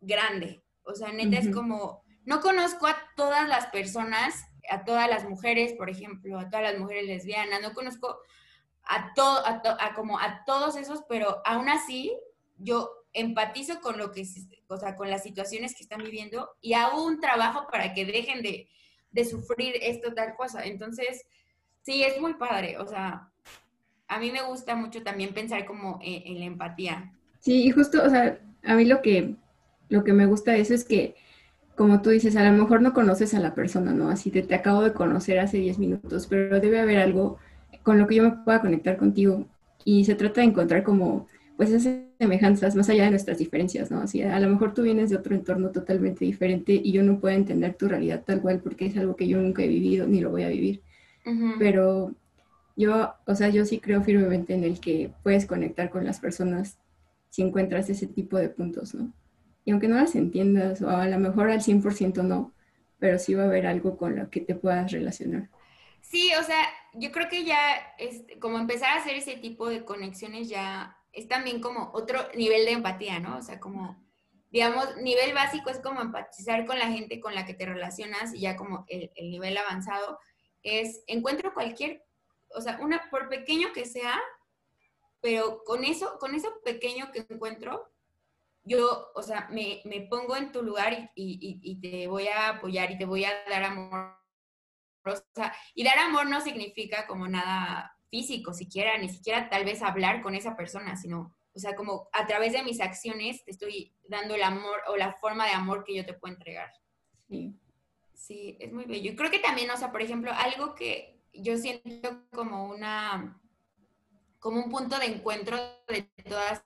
grande, o sea, neta es como, no conozco a todas las personas, a todas las mujeres, por ejemplo, a todas las mujeres lesbianas, no conozco a, todo, a, como a todos esos, pero aún así yo empatizo con lo que, o sea, con las situaciones que están viviendo y hago un trabajo para que dejen de, sufrir esto tal cosa. Entonces, sí, es muy padre, o sea, a mí me gusta mucho también pensar como en, la empatía. Sí, y justo, o sea, a mí lo que, lo que me gusta de eso es que, como tú dices, a lo mejor no conoces a la persona, ¿no? Así te, te acabo de conocer hace 10 minutos, pero debe haber algo con lo que yo me pueda conectar contigo. Y se trata de encontrar como, pues, esas semejanzas más allá de nuestras diferencias, ¿no? Así, a lo mejor tú vienes de otro entorno totalmente diferente y yo no puedo entender tu realidad tal cual porque es algo que yo nunca he vivido ni lo voy a vivir. Pero yo, o sea, yo sí creo firmemente en el que puedes conectar con las personas si encuentras ese tipo de puntos, ¿no? Y aunque no las entiendas, o a lo mejor al 100% no, pero sí va a haber algo con lo que te puedas relacionar. Sí, o sea, yo creo que ya es como empezar a hacer ese tipo de conexiones ya es también como otro nivel de empatía, ¿no? O sea, como, digamos, nivel básico es como empatizar con la gente con la que te relacionas y ya como el, nivel avanzado es encuentro cualquier, o sea, una, por pequeño que sea, pero con eso, con eso pequeño que encuentro, yo, o sea, me, pongo en tu lugar y, y, te voy a apoyar y te voy a dar amor y dar amor no significa como nada físico siquiera, ni siquiera tal vez hablar con esa persona, sino, o sea, como a través de mis acciones te estoy dando el amor o la forma de amor que yo te puedo entregar. Sí. Sí, es muy bello. Y creo que también, o sea, por ejemplo, algo que yo siento como una, como un punto de encuentro de todas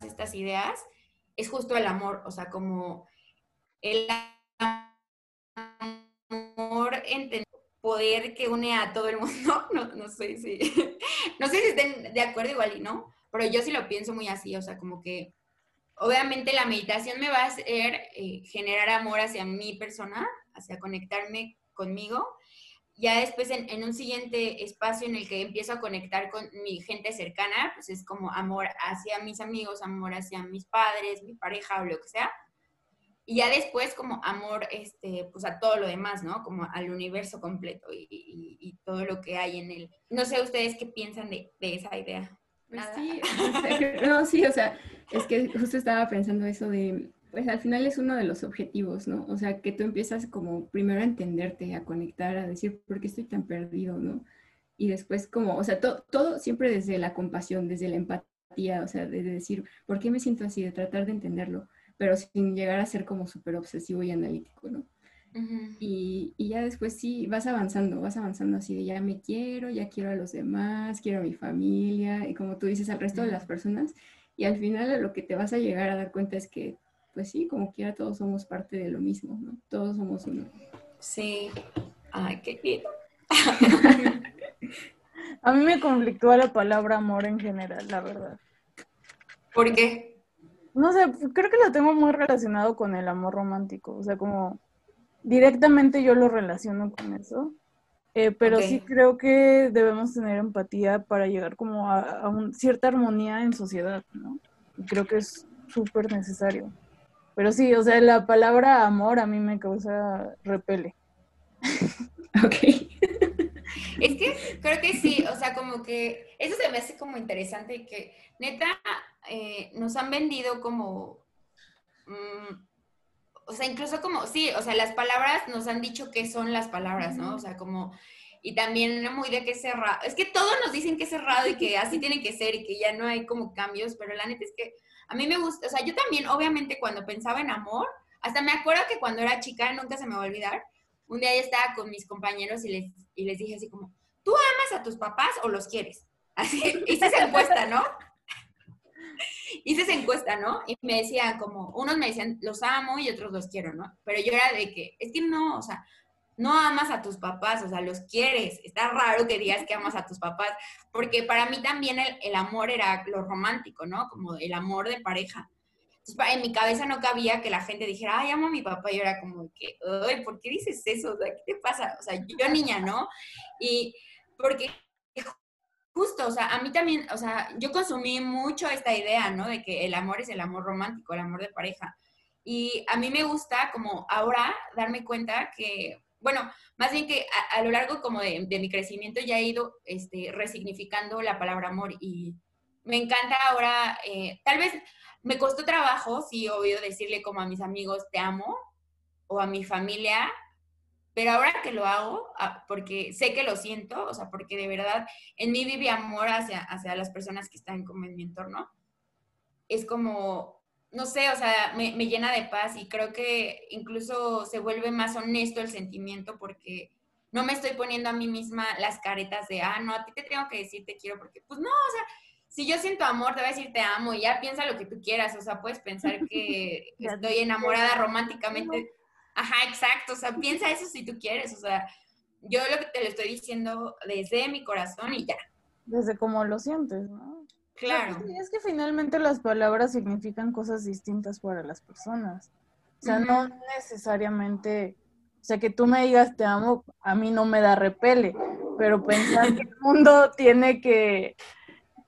estas ideas, es justo el amor, o sea, como el amor entender poder que une a todo el mundo, (laughs) no, no sé si, no sé si estén de acuerdo igual y no, pero yo sí lo pienso muy así, o sea, como que obviamente la meditación me va a hacer eh, generar amor hacia mi persona, hacia conectarme conmigo. Ya después en, en, un siguiente espacio en el que empiezo a conectar con mi gente cercana, pues es como amor hacia mis amigos, amor hacia mis padres, mi pareja o lo que sea. Y ya después como amor, este, pues a todo lo demás, ¿no? Como al universo completo y, todo lo que hay en él. No sé ustedes qué piensan de, esa idea. Pues sí, (laughs) no, sí, o sea, es que justo estaba pensando eso de, pues al final es uno de los objetivos, ¿no? O sea, que tú empiezas como primero a entenderte, a conectar, a decir, ¿por qué estoy tan perdido, ¿no? Y después como, o sea, todo siempre desde la compasión, desde la empatía, o sea, de decir, ¿por qué me siento así? De tratar de entenderlo pero sin llegar a ser como súper obsesivo y analítico, ¿no? y, y, ya después sí, vas avanzando, vas avanzando así de ya me quiero, ya quiero a los demás, quiero a mi familia y como tú dices al resto de las personas y al final lo que te vas a llegar a dar cuenta es que pues sí, como quiera todos somos parte de lo mismo, ¿no? Todos somos uno. Sí. Ay, qué lindo. (laughs) a mí me conflictúa la palabra amor en general, la verdad. ¿Por qué? No sé, creo que lo tengo muy relacionado con el amor romántico, o sea, como directamente yo lo relaciono con eso, eh, pero sí creo que debemos tener empatía para llegar como a, cierta armonía en sociedad, ¿no? Y creo que es súper necesario. Pero sí, o sea, la palabra amor a mí me causa repele. Ok. (laughs) Es que creo que sí, o sea, como que eso se me hace como interesante que neta eh, nos han vendido como, mm, o sea, incluso como, sí, o sea, las palabras nos han dicho qué son las palabras, ¿no? O sea, como, y también muy de que es cerrado, es que todos nos dicen que es cerrado y que así tiene que ser y que ya no hay como cambios, pero la neta es que a mí me gusta, o sea, yo también, obviamente, cuando pensaba en amor, hasta me acuerdo que cuando era chica, nunca se me va a olvidar, un día yo estaba con mis compañeros y les, y les dije así como, ¿tú amas a tus papás o los quieres? Así, (laughs) hice esa encuesta, ¿no? hice esa encuesta, ¿no? Y me decían como, unos me decían, los amo y otros los quiero, ¿no? Pero yo era de que, es que no, o sea, no amas a tus papás, o sea, los quieres. Está raro que digas que amas a tus papás, porque para mí también el, el amor era lo romántico, ¿no? Como el amor de pareja. en mi cabeza no cabía que la gente dijera, ay, amo a mi papá. Y era como que, ay, ¿por qué dices eso? ¿qué te pasa? O sea, yo niña, ¿no? Y porque justo, o sea, a mí también, o sea, yo consumí mucho esta idea, ¿no? De que el amor es el amor romántico, el amor de pareja. Y a mí me gusta como ahora darme cuenta que, bueno, más bien que a, lo largo como de, mi crecimiento ya he ido este, resignificando la palabra amor y me encanta ahora, eh, tal vez me costó trabajo, sí, obvio, decirle como a mis amigos, te amo, o a mi familia, pero ahora que lo hago, ah, porque sé que lo siento, o sea, porque de verdad en mí vive amor hacia, hacia las personas que están como en mi entorno, es como, no sé, o sea, me, me llena de paz y creo que incluso se vuelve más honesto el sentimiento porque no me estoy poniendo a mí misma las caretas de, ah, no, a ti te tengo que decir te quiero, porque pues no, o sea, si yo siento amor, te voy a decir te amo y ya piensa lo que tú quieras, o sea, puedes pensar que (laughs) estoy enamorada románticamente. Ajá, exacto, o sea, piensa eso si tú quieres, o sea, yo lo que te lo estoy diciendo desde mi corazón y ya. Desde cómo lo sientes, ¿no? Claro. Es que finalmente las palabras significan cosas distintas para las personas. O sea, no necesariamente, o sea, que tú me digas te amo, a mí no me da repele, pero pensar que el mundo (laughs) tiene que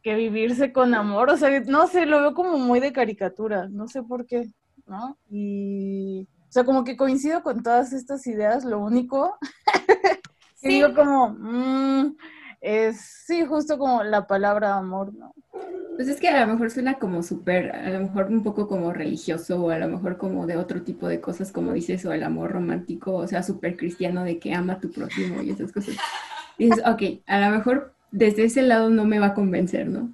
que vivirse con amor, o sea, no sé, lo veo como muy de caricatura, no sé por qué, ¿no? Y, o sea, como que coincido con todas estas ideas, lo único (laughs) que digo como, mm, es, sí, justo como la palabra amor, ¿no? Pues es que a lo mejor suena como súper, a lo mejor un poco como religioso o a lo mejor como de otro tipo de cosas, como dices, o el amor romántico, o sea, súper cristiano de que ama a tu prójimo y esas cosas. Dices, ok, a lo mejor desde ese lado no me va a convencer, ¿no?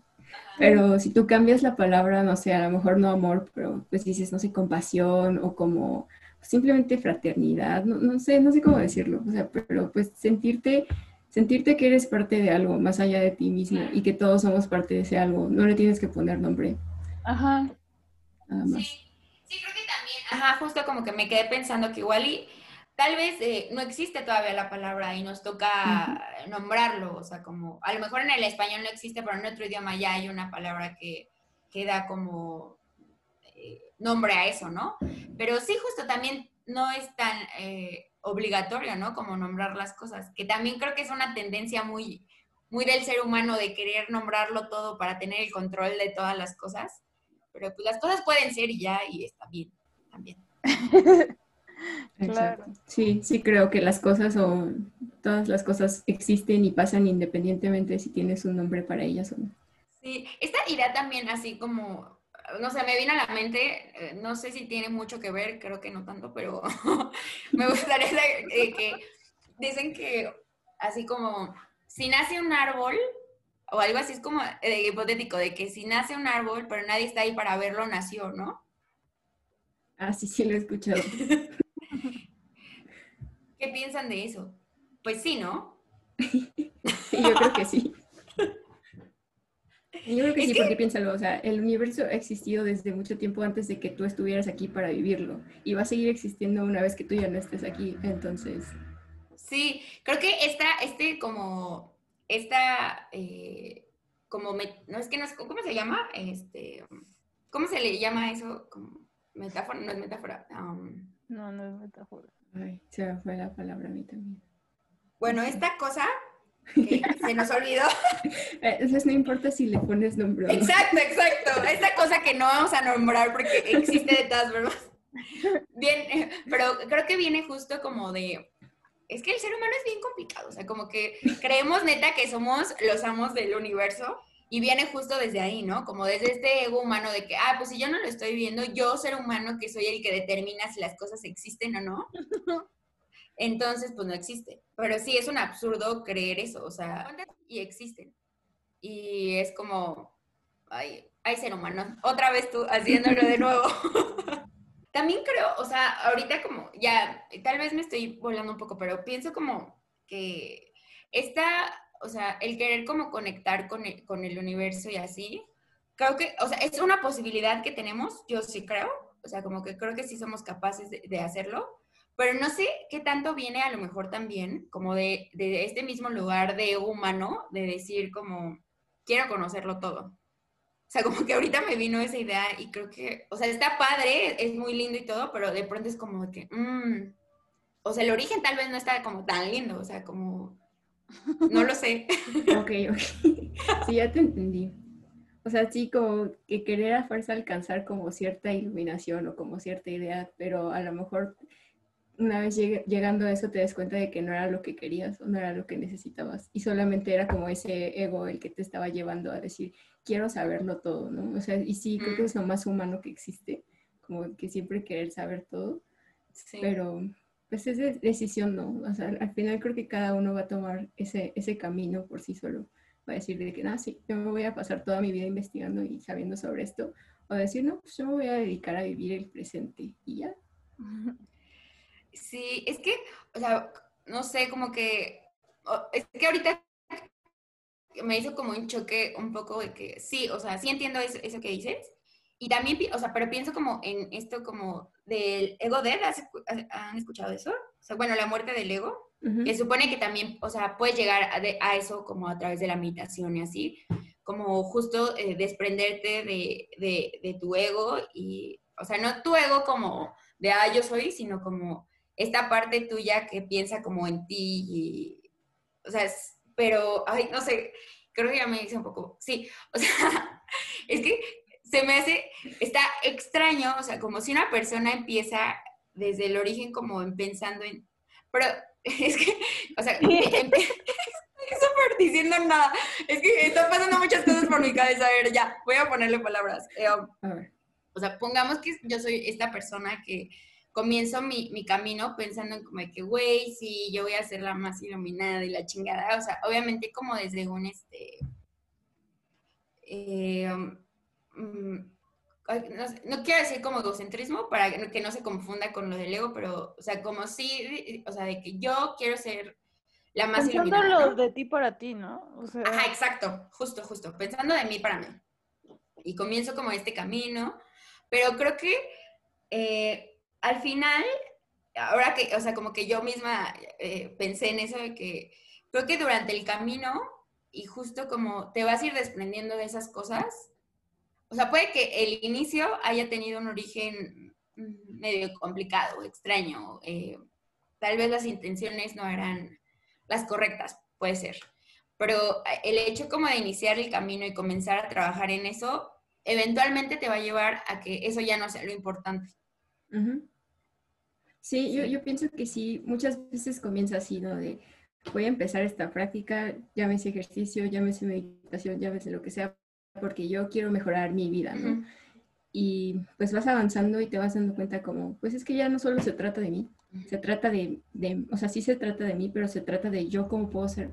Pero si tú cambias la palabra, no sé, a lo mejor no amor, pero pues dices, no sé, compasión o como simplemente fraternidad, no, no sé, no sé cómo decirlo, o sea, pero pues sentirte, sentirte que eres parte de algo más allá de ti mismo y que todos somos parte de ese algo, no le tienes que poner nombre. Ajá. Nada más. Sí, sí, creo que también, ajá, justo como que me quedé pensando que igual y tal vez eh, no existe todavía la palabra y nos toca nombrarlo, o sea, como, a lo mejor en el español no existe, pero en otro idioma ya hay una palabra que, da como eh, nombre a eso, ¿no? Pero sí, justo también no es tan eh, obligatorio, ¿no? Como nombrar las cosas, que también creo que es una tendencia muy, muy del ser humano de querer nombrarlo todo para tener el control de todas las cosas, pero pues las cosas pueden ser y ya, y está bien, también. (laughs) Claro. Sí, sí creo que las cosas o todas las cosas existen y pasan independientemente si tienes un nombre para ellas o no. Sí, esta idea también así como, no sé, me viene a la mente, eh, no sé si tiene mucho que ver, creo que no tanto, pero (laughs) me gustaría eh, que dicen que así como, si nace un árbol, o algo así es como eh, hipotético, de que si nace un árbol, pero nadie está ahí para verlo, nació, ¿no? Ah, sí, sí, lo he escuchado. (laughs) ¿Qué piensan de eso? Pues sí, ¿no? (laughs) yo creo que sí. Yo creo que sí, porque piénsalo, o sea, el universo ha existido desde mucho tiempo antes de que tú estuvieras aquí para vivirlo y va a seguir existiendo una vez que tú ya no estés aquí, entonces... Sí, creo que esta, este como, esta, eh, como, no es que no es, ¿cómo se llama? Este, ¿cómo se le llama eso? Como metáfora, no es metáfora. no, no es metáfora. Ay, se me fue la palabra a mí también. Bueno, esta cosa que se nos olvidó. (laughs) Entonces no importa si le pones nombre. Exacto, exacto. Esta cosa que no vamos a nombrar porque existe de todas formas. Bien, pero creo que viene justo como de. Es que el ser humano es bien complicado. O sea, como que creemos neta que somos los amos del universo y viene justo desde ahí, ¿no? Como desde este ego humano de que, ah, pues si yo no lo estoy viendo, yo ser humano que soy el que determina si las cosas existen o no, (laughs) entonces pues no existe. Pero sí es un absurdo creer eso, o sea, y existen. Y es como, ay, ay ser humano, otra vez tú haciéndolo de nuevo. (laughs) (laughs) También creo, o sea, ahorita como, ya, tal vez me estoy volando un poco, pero pienso como que esta o sea, el querer como conectar con el, con el universo y así, creo que, o sea, es una posibilidad que tenemos, yo sí creo, o sea, como que creo que sí somos capaces de, hacerlo, pero no sé qué tanto viene a lo mejor también como de, este mismo lugar de humano, de decir como, quiero conocerlo todo. sea, como que ahorita me vino esa idea y creo que, o sea, está padre, es muy lindo y todo, pero de pronto es como que, mmm, o sea, el origen tal vez no está como tan lindo, o sea, como, no lo sé. (laughs) ok, ok. Sí, ya te entendí. O sea, sí, como que querer a fuerza alcanzar como cierta iluminación o como cierta idea, pero a lo mejor una vez llegando a eso te das cuenta de que no era lo que querías o no era lo que necesitabas y solamente era como ese ego el que te estaba llevando a decir, quiero saberlo todo, ¿no? O sea, y sí, creo que es lo más humano que existe, como que siempre querer saber todo, sí. pero pues es decisión, ¿no? O sea, al final creo que cada uno va a tomar ese, ese camino por sí solo. Va a decir de que, no, sí, yo me voy a pasar toda mi vida investigando y sabiendo sobre esto. O decir, no, pues yo me voy a dedicar a vivir el presente y ya. (laughs) Sí, es que, o sea, no sé, como que, es que ahorita me hizo como un choque un poco de que, sí, o sea, sí entiendo eso, eso que dices, y también, o sea, pero pienso como en esto como del ego death, ¿han escuchado eso? O sea, bueno, la muerte del ego, que supone que también, o sea, puedes llegar a, eso como a través de la meditación y así, como justo eh, desprenderte de, de, de, tu ego y, o sea, no tu ego como de, ah, yo soy, sino como esta parte tuya que piensa como en ti y, o sea, pero, ay, no sé, creo que ya me dice un poco, sí, (laughs) o sea, es que se me hace, está extraño, o sea, como si una persona empieza desde el origen como en pensando en, pero (laughs) es que, o sea, súper (laughs) diciendo nada, es que están pasando muchas cosas por mi cabeza, a ver, ya, voy a ponerle palabras. Eh, o sea, pongamos que yo soy esta persona que comienzo mi, mi camino pensando en como de que, güey, sí, yo voy a ser la más iluminada y la chingada, o sea, obviamente como desde un, este, eh, um, Mm, no, quiero decir como egocentrismo para que no se confunda con lo del ego, pero, o sea, como sí, o sea, de que yo quiero ser la más Pensando lo de ti para ti, ¿no? Ajá, exacto, justo, justo, pensando de mí para mí. Y comienzo como este camino, pero creo que eh, al final, ahora que, o sea, como que yo misma eh, pensé en eso de que creo que durante el camino y justo como te vas a ir desprendiendo de esas cosas, o sea, puede que el inicio haya tenido un origen medio complicado, extraño. Eh, tal vez las intenciones no eran las correctas, puede ser. Pero el hecho como de iniciar el camino y comenzar a trabajar en eso, eventualmente te va a llevar a que eso ya no sea lo importante. Sí, yo, yo pienso que sí, muchas veces comienza así, ¿no? De voy a empezar esta práctica, llámese ejercicio, llámese meditación, llámese lo que sea, porque yo quiero mejorar mi vida, ¿no? Y pues vas avanzando y te vas dando cuenta como, pues es que ya no solo se trata de mí, se trata de, o sea, sí se trata de mí, pero se trata de yo cómo puedo ser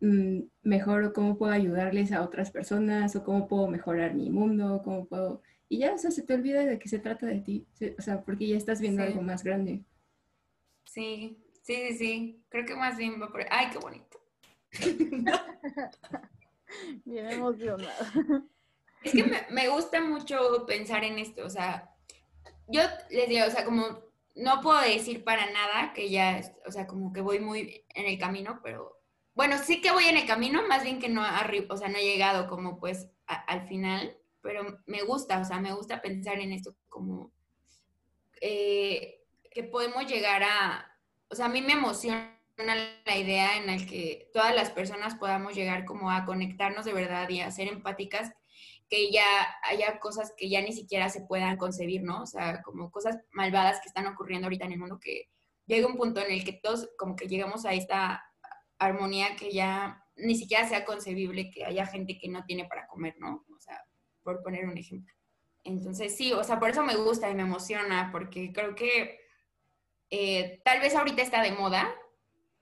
mm, mejor o cómo puedo ayudarles a otras personas o cómo puedo mejorar mi mundo, cómo puedo... Y ya, o sea, se te olvida de que se trata de ti, o sea, porque ya estás viendo algo más grande. Sí, sí, sí, sí. Creo que más bien va por... ¡Ay, qué bonito! (laughs) Bien emocionada. Es que me, gusta mucho pensar en esto, o sea, yo les digo, o sea, como no puedo decir para nada que ya, o sea, como que voy muy en el camino, pero bueno, sí que voy en el camino, más bien que no o sea, no he llegado como pues al final, pero me gusta, o sea, me gusta pensar en esto como eh, que podemos llegar a, o sea, a mí me emociona la idea en la que todas las personas podamos llegar como a conectarnos de verdad y a ser empáticas, que ya haya cosas que ya ni siquiera se puedan concebir, ¿no? O sea, como cosas malvadas que están ocurriendo ahorita en el mundo, que llega un punto en el que todos como que llegamos a esta armonía que ya ni siquiera sea concebible que haya gente que no tiene para comer, ¿no? O sea, por poner un ejemplo. Entonces, sí, o sea, por eso me gusta y me emociona, porque creo que eh, tal vez ahorita está de moda,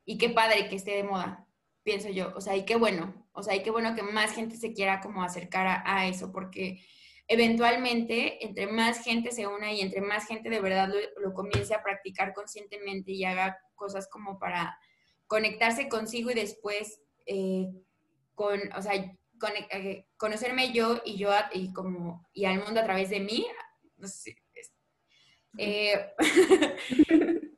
y qué padre que esté de moda, pienso yo. O sea, y qué bueno. O sea, y qué bueno que más gente se quiera como acercar a, eso, porque eventualmente, entre más gente se una y entre más gente de verdad lo, comience a practicar conscientemente y haga cosas como para conectarse consigo y después eh, con, o sea, eh, conocerme yo y yo y como y al mundo a través de mí, no sé, eh, (laughs)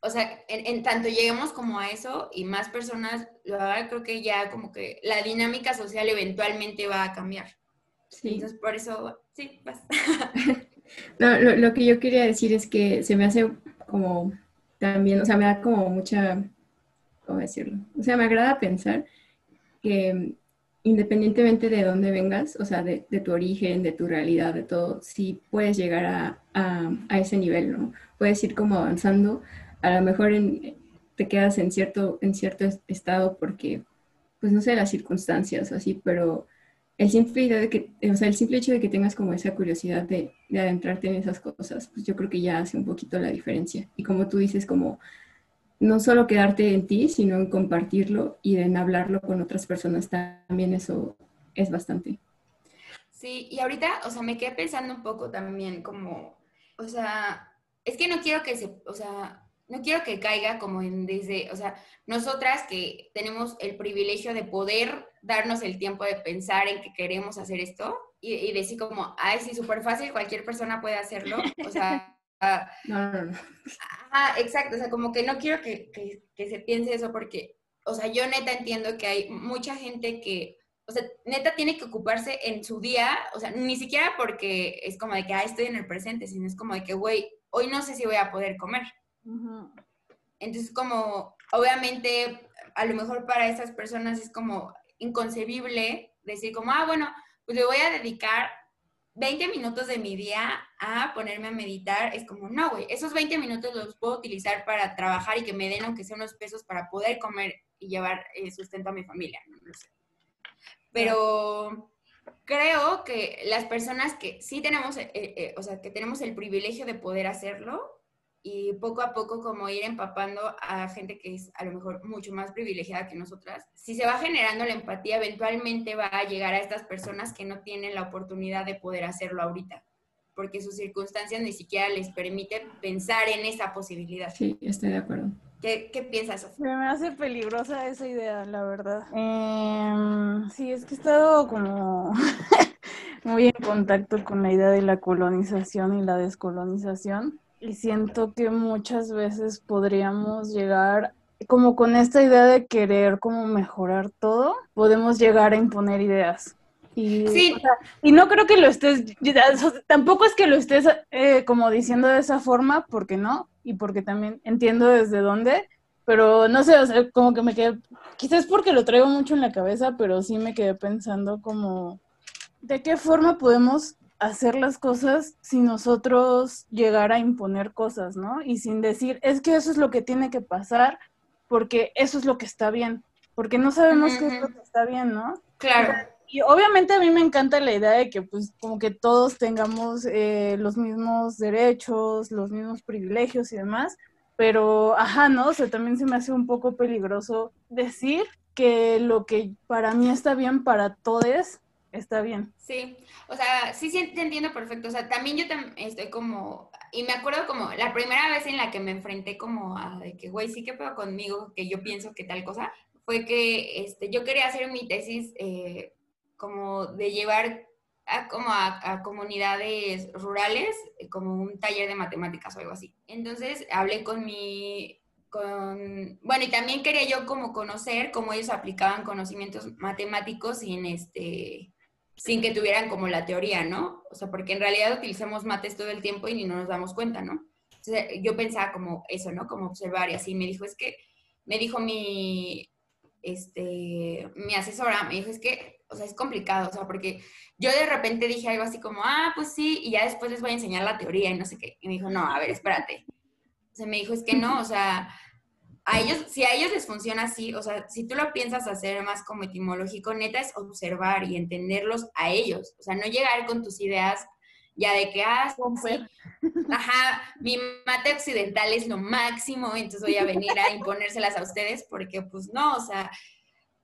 o sea, en, tanto lleguemos como a eso y más personas lo hagan, creo que ya como que la dinámica social eventualmente va a cambiar. Sí. Entonces, por eso, sí, vas. (laughs) no, lo, lo que yo quería decir es que se me hace como también, o sea, me da como mucha, ¿cómo decirlo? O sea, me agrada pensar que independientemente de dónde vengas, o sea, de, tu origen, de tu realidad, de todo, sí puedes llegar a, a, ese nivel, ¿no? Puedes ir como avanzando, a lo mejor te quedas en cierto, en cierto estado porque, pues no sé, las circunstancias o así, pero el simple, idea de que, o sea, el simple hecho de que tengas como esa curiosidad de, de adentrarte en esas cosas, pues yo creo que ya hace un poquito la diferencia. Y como tú dices, como no solo quedarte en ti, sino en compartirlo y en hablarlo con otras personas también eso es bastante. Sí, y ahorita, o sea, me quedé pensando un poco también como, o sea, es que no quiero que se, o sea, no quiero que caiga como en desde, o sea, nosotras que tenemos el privilegio de poder darnos el tiempo de pensar en que queremos hacer esto y, decir como, ay, sí, súper fácil, cualquier persona puede hacerlo, o sea, (laughs) No, no, no. exacto, o sea, como que no quiero que, se piense eso porque, o sea, yo neta entiendo que hay mucha gente que, o sea, neta tiene que ocuparse en su día, o sea, ni siquiera porque es como de que, ah, estoy en el presente, sino es como de que, güey, hoy no sé si voy a poder comer. Entonces, como, obviamente, a lo mejor para esas personas es como inconcebible decir como, ah, bueno, pues le voy a dedicar 20 minutos de mi día a ponerme a meditar, es como, no, güey, esos 20 minutos los puedo utilizar para trabajar y que me den, aunque sea unos pesos, para poder comer y llevar eh, sustento a mi familia, no, sé. Pero creo que las personas que sí tenemos, eh, eh, o sea, que tenemos el privilegio de poder hacerlo, y poco a poco como ir empapando a gente que es a lo mejor mucho más privilegiada que nosotras. Si se va generando la empatía, eventualmente va a llegar a estas personas que no tienen la oportunidad de poder hacerlo ahorita, porque sus circunstancias ni siquiera les permiten pensar en esa posibilidad. Sí, estoy de acuerdo. ¿Qué, qué piensas, Sofía? Me hace peligrosa esa idea, la verdad. Em, sí, es que he estado como (laughs) muy en contacto con la idea de la colonización y la descolonización y siento que muchas veces podríamos llegar como con esta idea de querer como mejorar todo, podemos llegar a imponer ideas. Y, sí. y no creo que lo estés, tampoco es que lo estés eh, como diciendo de esa forma, porque no, y porque también entiendo desde dónde, pero no sé, o sea, como que me quedé, quizás porque lo traigo mucho en la cabeza, pero sí me quedé pensando como, ¿de qué forma podemos hacer las cosas sin nosotros llegar a imponer cosas, ¿no? Y sin decir, es que eso es lo que tiene que pasar porque eso es lo que está bien, porque no sabemos qué es lo que está bien, ¿no? Claro. Y obviamente a mí me encanta la idea de que pues como que todos tengamos eh, los mismos derechos, los mismos privilegios y demás, pero ajá, ¿no? O sea, también se me hace un poco peligroso decir que lo que para mí está bien para todos está bien. Sí, o sea, sí, sí te entiendo perfecto. O sea, también yo estoy como, y me acuerdo como la primera vez en la que me enfrenté como a de que, güey, sí que puedo conmigo, que yo pienso que tal cosa, fue que este, yo quería hacer mi tesis eh, como de llevar a, como a, comunidades rurales, eh, como un taller de matemáticas o algo así. Entonces hablé con mi, con, bueno, y también quería yo como conocer cómo ellos aplicaban conocimientos matemáticos sin este, sin que tuvieran como la teoría, ¿no? O sea, porque en realidad utilizamos mates todo el tiempo y ni nos damos cuenta, ¿no? Entonces, yo pensaba como eso, ¿no? Como observar y así. Me dijo, es que, me dijo mi, este, mi asesora, me dijo, es que, o sea, es complicado, o sea, porque yo de repente dije algo así como, ah, pues sí, y ya después les voy a enseñar la teoría y no sé qué. Y me dijo, no, a ver, espérate. O sea, me dijo, es que no, o sea, a ellos, si a ellos les funciona así, o sea, si tú lo piensas hacer más como etimológico, neta es observar y entenderlos a ellos, o sea, no llegar con tus ideas ya de que, ah, sí, ajá, mi mate occidental es lo máximo, entonces voy a venir a imponérselas a ustedes, porque pues no, o sea,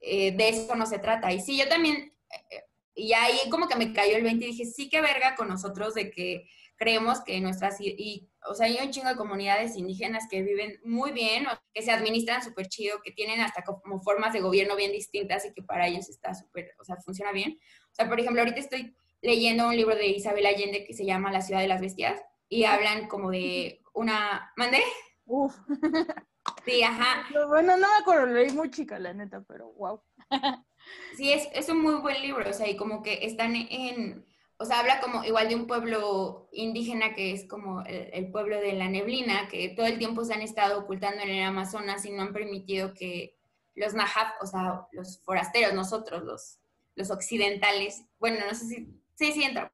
eh, de eso no se trata. Y sí, yo también, eh, y ahí como que me cayó el 20 y dije, sí, qué verga con nosotros de que creemos que nuestras, y, o sea, hay un chingo de comunidades indígenas que viven muy bien, que se administran súper chido, que tienen hasta como formas de gobierno bien distintas y que para ellos está súper, o sea, funciona bien. O sea, por ejemplo, ahorita estoy leyendo un libro de Isabel Allende que se llama La ciudad de las bestias y hablan como de una... ¿Mandé? Uf. Sí, ajá. Bueno, no me acuerdo, leí muy chica, la neta, pero wow. Sí, es, es un muy buen libro, o sea, y como que están en, o sea, habla como igual de un pueblo indígena que es como el, pueblo de la neblina, que todo el tiempo se han estado ocultando en el Amazonas y no han permitido que los Nahaf, o sea, los forasteros, nosotros, los, los occidentales, bueno, no sé si, sí, sí entramos.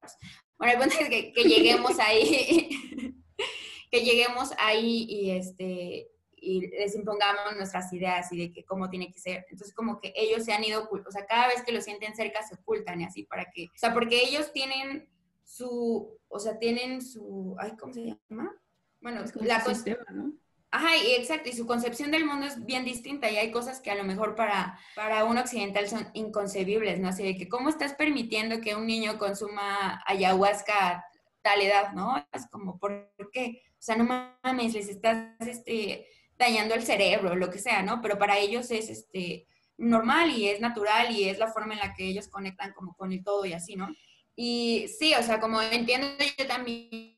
Bueno, el punto es que, que lleguemos (laughs) ahí, (laughs) que lleguemos ahí y este, y les impongamos nuestras ideas y de que cómo tiene que ser. Entonces, como que ellos se han ido, o sea, cada vez que lo sienten cerca se ocultan y así para que, o sea, porque ellos tienen su, o sea, tienen su, ay, ¿cómo se llama? Bueno, la sistema, ¿no? Ajá, y exacto, y su concepción del mundo es bien distinta y hay cosas que a lo mejor para, para un occidental son inconcebibles, ¿no? Así de que, ¿cómo estás permitiendo que un niño consuma ayahuasca a tal edad, ¿no? Es como, ¿por qué? O sea, no mames, les estás, este, dañando el cerebro, lo que sea, ¿no? Pero para ellos es este, normal y es natural y es la forma en la que ellos conectan como con el todo y así, ¿no? Y sí, o sea, como entiendo yo también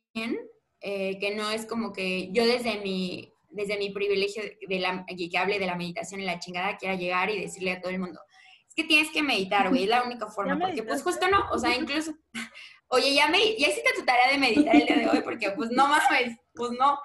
eh, que no es como que yo desde mi, desde mi privilegio de la, que hable de la meditación y la chingada quiera llegar y decirle a todo el mundo, es que tienes que meditar, güey, es la única (laughs) forma, porque pues justo no, o sea, incluso, (laughs) oye, ya, me, ya hiciste tu tarea de meditar el día de hoy, porque pues no mames, pues no,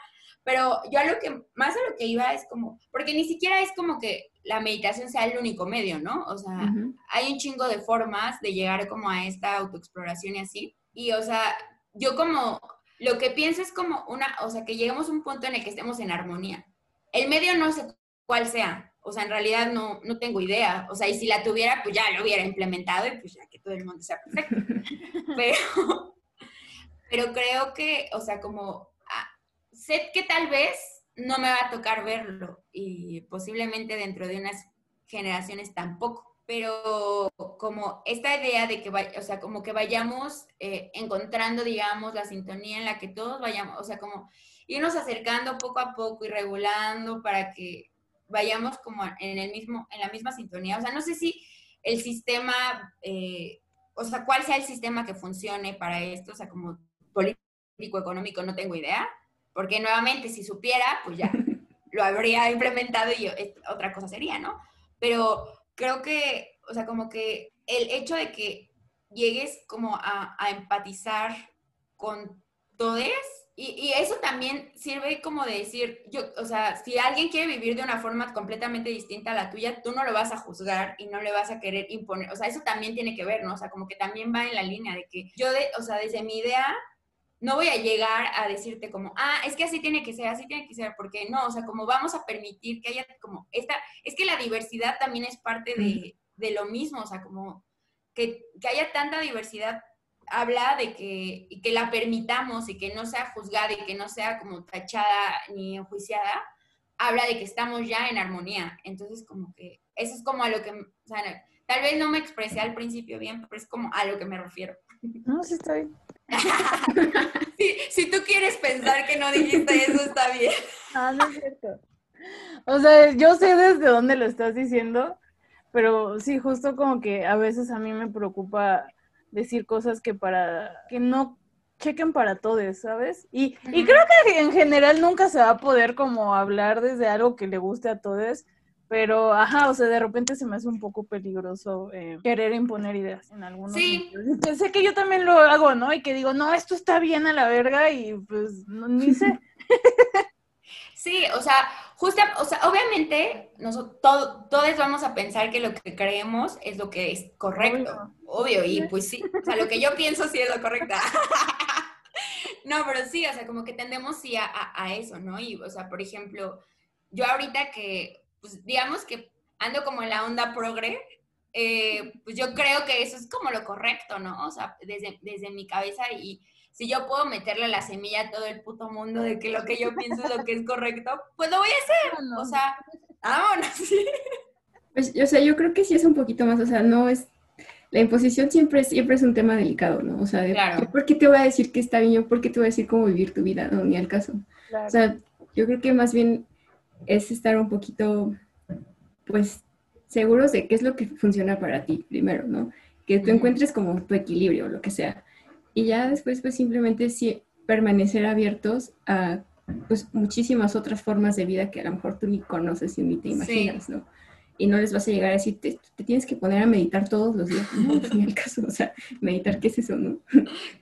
pero yo a lo que, más a lo que iba es como, porque ni siquiera es como que la meditación sea el único medio, ¿no? O sea, hay un chingo de formas de llegar como a esta autoexploración y así. Y, o sea, yo como, lo que pienso es como una, o sea, que lleguemos a un punto en el que estemos en armonía. El medio no sé cuál sea, o sea, en realidad no, no tengo idea. O sea, y si la tuviera, pues ya lo hubiera implementado y pues ya que todo el mundo sea perfecto. (laughs) pero, pero creo que, o sea, como sé que tal vez no me va a tocar verlo y posiblemente dentro de unas generaciones tampoco, pero como esta idea de que, o sea, como que vayamos eh, encontrando, digamos, la sintonía en la que todos vayamos, o sea, como irnos acercando poco a poco y regulando para que vayamos como en el mismo, en la misma sintonía. O sea, no sé si el sistema, eh, o sea, cuál sea el sistema que funcione para esto, o sea, como político, económico, no tengo idea, porque nuevamente, si supiera, pues ya (laughs) lo habría implementado y otra cosa sería, ¿no? Pero creo que, o sea, como que el hecho de que llegues como a, empatizar con todos, y, y, eso también sirve como de decir, yo, o sea, si alguien quiere vivir de una forma completamente distinta a la tuya, tú no lo vas a juzgar y no le vas a querer imponer, o sea, eso también tiene que ver, ¿no? O sea, como que también va en la línea de que yo, de, o sea, desde mi idea, no voy a llegar a decirte como, ah, es que así tiene que ser, así tiene que ser, porque no, o sea, como vamos a permitir que haya como esta, es que la diversidad también es parte de, lo mismo, o sea, como que, haya tanta diversidad habla de que, y que la permitamos y que no sea juzgada y que no sea como tachada ni enjuiciada, habla de que estamos ya en armonía. Entonces, como que eso es como a lo que, o sea, tal vez no me expresé al principio bien, pero es como a lo que me refiero. No, sí está bien. (laughs) si, tú quieres pensar que no dijiste eso, está bien. Ah, no es cierto. O sea, yo sé desde dónde lo estás diciendo, pero sí, justo como que a veces a mí me preocupa decir cosas que para que no chequen para todos, ¿sabes? Y, y creo que en general nunca se va a poder como hablar desde algo que le guste a todos, pero, ajá, o sea, de repente se me hace un poco peligroso eh, querer imponer ideas en algunos Sí. Sé que yo también lo hago, ¿no? Y que digo, no, esto está bien a la verga y pues ni sé. (laughs) Sí, o sea, justo, o sea, obviamente nosotros todos vamos a pensar que lo que creemos es lo que es correcto, obvio, y pues sí, o sea, lo que yo pienso sí es lo correcto. (laughs) no, pero sí, o sea, como que tendemos sí a, a eso, ¿no? Y, o sea, por ejemplo, yo ahorita que, pues digamos que ando como en la onda progre, eh, pues yo creo que eso es como lo correcto, ¿no? O sea, desde, desde mi cabeza y si yo puedo meterle la semilla a todo el puto mundo de que lo que yo pienso es lo que es correcto, pues lo voy a hacer. O sea, vámonos. (laughs) Pues, o sea, yo creo que sí es un poquito más, o sea, no es la imposición siempre, siempre es un tema delicado, ¿no? O sea, ¿por qué te voy a decir que está bien? Yo, ¿por qué te voy a decir cómo vivir tu vida? No, ni al caso. O sea, yo creo que más bien es estar un poquito, pues, seguros de qué es lo que funciona para ti primero, ¿no? Que tú encuentres como tu equilibrio, lo que sea. Y ya después, pues, simplemente sí, permanecer abiertos a, pues, muchísimas otras formas de vida que a lo mejor tú ni conoces y ni te imaginas, ¿no? y no les vas a llegar a decir, te, tienes que poner a meditar todos los días. No, pues, ni el caso, o sea, meditar, ¿qué es eso, no?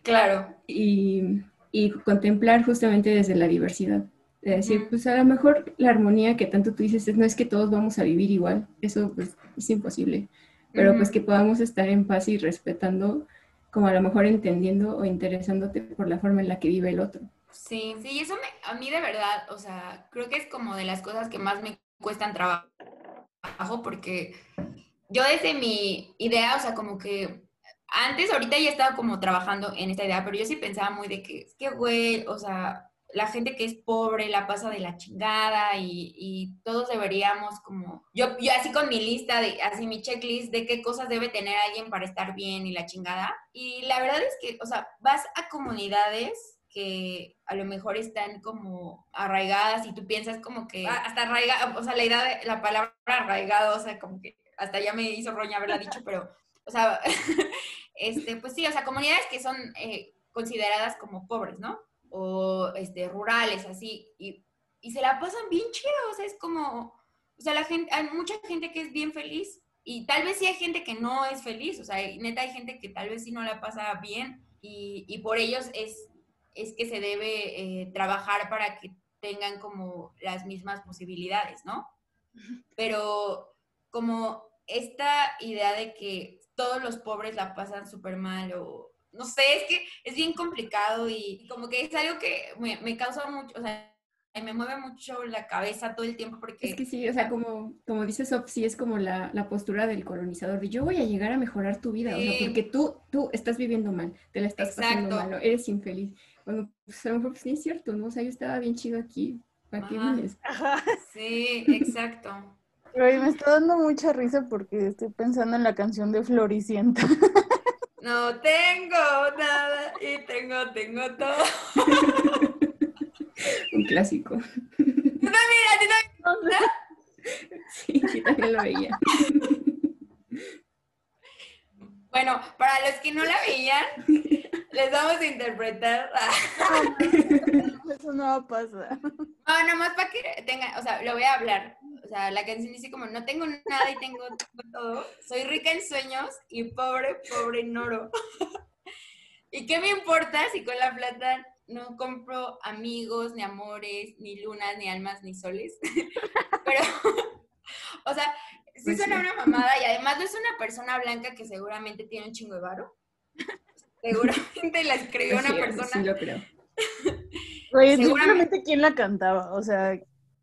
Claro. Y, y contemplar justamente desde la diversidad. De decir, pues a lo mejor la armonía que tanto tú dices no es que todos vamos a vivir igual, eso pues es imposible, pero pues que podamos estar en paz y respetando, como a lo mejor entendiendo o interesándote por la forma en la que vive el otro. Sí, sí, eso me, a mí de verdad, o sea, creo que es como de las cosas que más me cuestan trabajo porque yo desde mi idea, o sea, como que antes, ahorita ya estaba como trabajando en esta idea, pero yo sí pensaba muy de que, es que, güey, o sea, la gente que es pobre la pasa de la chingada y, todos deberíamos como, yo, yo así con mi lista, de, así mi checklist de qué cosas debe tener alguien para estar bien y la chingada. Y la verdad es que, o sea, vas a comunidades que a lo mejor están como arraigadas y tú piensas como que ah, hasta arraigada, o sea, la idea de la palabra arraigado, o sea, como que hasta ya me hizo roña haberla dicho, pero, o sea, (laughs) este, pues sí, o sea, comunidades que son eh, consideradas como pobres, ¿no? O este, rurales, así, y, y se la pasan bien chido, o sea, es como, o sea, la gente, hay mucha gente que es bien feliz y tal vez sí hay gente que no es feliz, o sea, neta hay gente que tal vez sí no la pasa bien y, y por ellos es es que se debe eh, trabajar para que tengan como las mismas posibilidades, ¿no? Pero como esta idea de que todos los pobres la pasan súper mal o no sé, es que es bien complicado y como que es algo que me, causa mucho, o sea, me mueve mucho la cabeza todo el tiempo porque... Es que sí, o sea, como, como dice Sof, sí es como la, postura del colonizador de yo voy a llegar a mejorar tu vida, o sea, porque tú, tú estás viviendo mal, te la estás pasando mal, eres infeliz. Bueno, pues a lo mejor pues, sí es cierto, ¿no? O sea, yo estaba bien chido aquí. ¿Para qué vienes? Sí, exacto. Pero me está dando mucha risa porque estoy pensando en la canción de Floricienta. (laughs) No tengo nada y tengo, tengo todo. (laughs) Un clásico. ¿Tú también? ¿A ti también? (laughs) Sí, sí, también lo veía. Bueno, para los que no la veían, les vamos a interpretar. Eso no va a pasar. No, nomás para que tengan, o sea, lo voy a hablar. O sea, la canción dice como, no tengo nada y tengo todo. Soy rica en sueños y pobre, pobre en oro. ¿Y qué me importa si con la plata no compro amigos, ni amores, ni lunas, ni almas, ni soles? (laughs) Pero, o sea, sí pues suena una mamada y además no es una persona blanca que seguramente tiene un chingo de varo. (laughs) Seguramente la escribió una persona. Sí, lo creo. (laughs) Oye, seguramente quién la cantaba, o sea.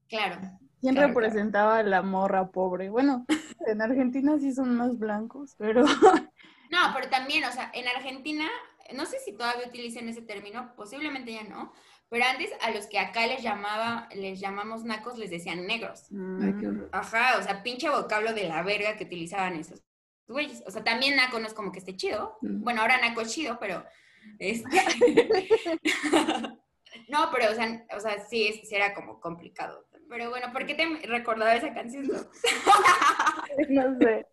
Claro. ¿Quién representaba a la morra pobre? Bueno, en Argentina sí son más blancos, pero. (laughs) No, pero también, o sea, en Argentina, no sé si todavía utilizan ese término, posiblemente ya no, pero antes a los que acá les llamaba, les llamamos nacos, les decían negros. Mm. Ajá, o sea, pinche vocablo de la verga que utilizaban esos güeyes. O sea, también Naco no es como que esté chido. Mm. Bueno, ahora Naco es chido, pero. Este... (laughs) (laughs) no, pero, o sea, o sea sí, sí, era como complicado. Pero bueno, ¿por qué te recordaba esa canción? (laughs) no sé.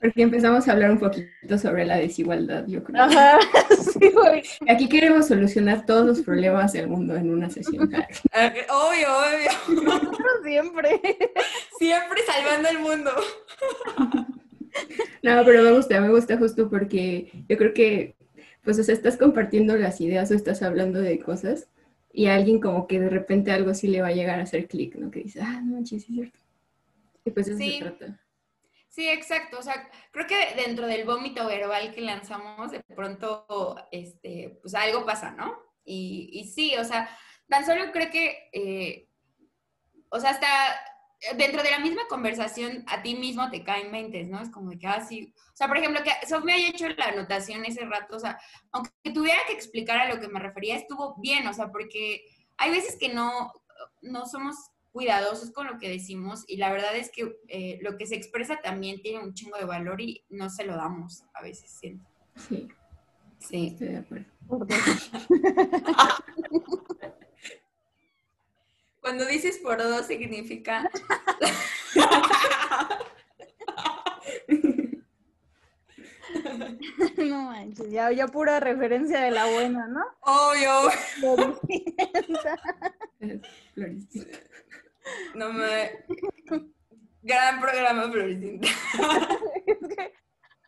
Porque empezamos a hablar un poquito sobre la desigualdad, yo creo. Ajá, (laughs) sí, güey. Aquí queremos solucionar todos los problemas del mundo en una sesión. (laughs) obvio, obvio. (laughs) Siempre. Siempre salvando el mundo. No, pero me gusta, me gusta justo porque yo creo que, pues, o sea, estás compartiendo las ideas o estás hablando de cosas y a alguien como que de repente algo sí le va a llegar a hacer clic, ¿no? Que dice, ah, no, sí, es cierto. Y pues eso se trata. Sí, exacto. O sea, creo que dentro del vómito verbal que lanzamos, de pronto, este, pues algo pasa, ¿no? Y, y sí, o sea, tan solo creo que, eh, o sea, hasta dentro de la misma conversación a ti mismo te caen mentes, ¿no? Es como que, ah, sí. O sea, por ejemplo, que Sofía haya hecho la anotación ese rato, o sea, aunque tuviera que explicar a lo que me refería, estuvo bien, o sea, porque hay veces que no, no somos cuidadosos con lo que decimos y la verdad es que eh, lo que se expresa también tiene un chingo de valor y no se lo damos a veces, siento. Sí. Sí. Estoy de acuerdo. (laughs) Cuando dices por dos significa... (laughs) (laughs) No manches, ya, ya pura referencia de la buena, ¿no? Obvio. No me... Gran programa, Florecita. es que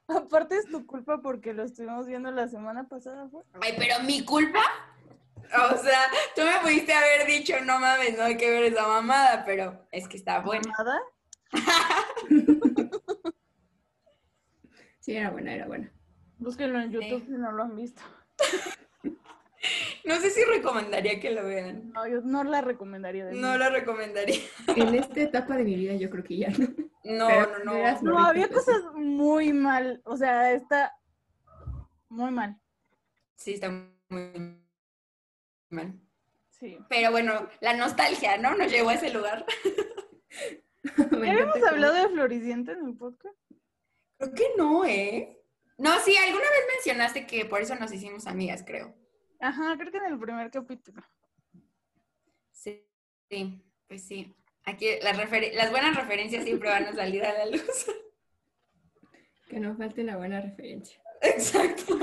aparte es tu culpa porque lo estuvimos viendo la semana pasada, ¿fue? Ay, pero mi culpa. O sea, tú me pudiste haber dicho, no mames, no hay que ver esa mamada, pero es que está buena. ¿Mamada? (laughs) sí, era buena, era buena. Búsquenlo en YouTube si no lo han visto. (laughs) No sé si recomendaría que lo vean. No, yo no la recomendaría. De no la recomendaría. (laughs) En esta etapa de mi vida yo creo que ya no. No, no, no. No, había cosas muy mal. O sea, está muy mal. Sí, está muy mal. Sí. Pero bueno, la nostalgia, ¿no? Nos llevó a ese lugar. (laughs) ¿Habíamos hablado de Floriciente en el podcast? Creo que no, ¿eh? No, sí, alguna vez mencionaste que por eso nos hicimos amigas, creo. Ajá, creo que en el primer capítulo. Sí, sí, pues sí. Aquí las, las buenas referencias siempre van a salir a la luz. (laughs) Que no falte la buena referencia. Exacto.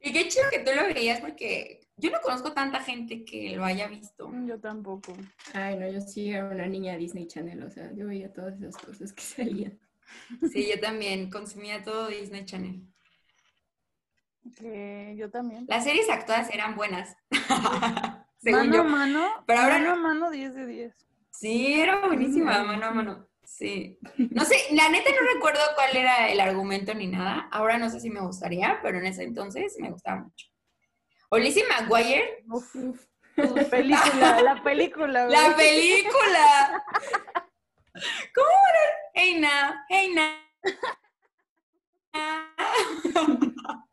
y qué chido que tú lo veías porque yo no conozco tanta gente que lo haya visto. Yo tampoco. Ay, no, yo sí era una niña Disney Channel, o sea, yo veía todas esas cosas que salían. Sí, yo también consumía todo Disney Channel. Que yo también. Las series actuadas eran buenas. (laughs) mano a mano, pero ahora mano a mano 10 de 10. Sí, era buenísima, mano a mano. Sí. No sé, la neta no recuerdo cuál era el argumento ni nada. Ahora no sé si me gustaría, pero en ese entonces me gustaba mucho. O Lizzie McGuire. (laughs) La película, la película. La película. (laughs) ¿Cómo era? Hey now, hey now. (laughs)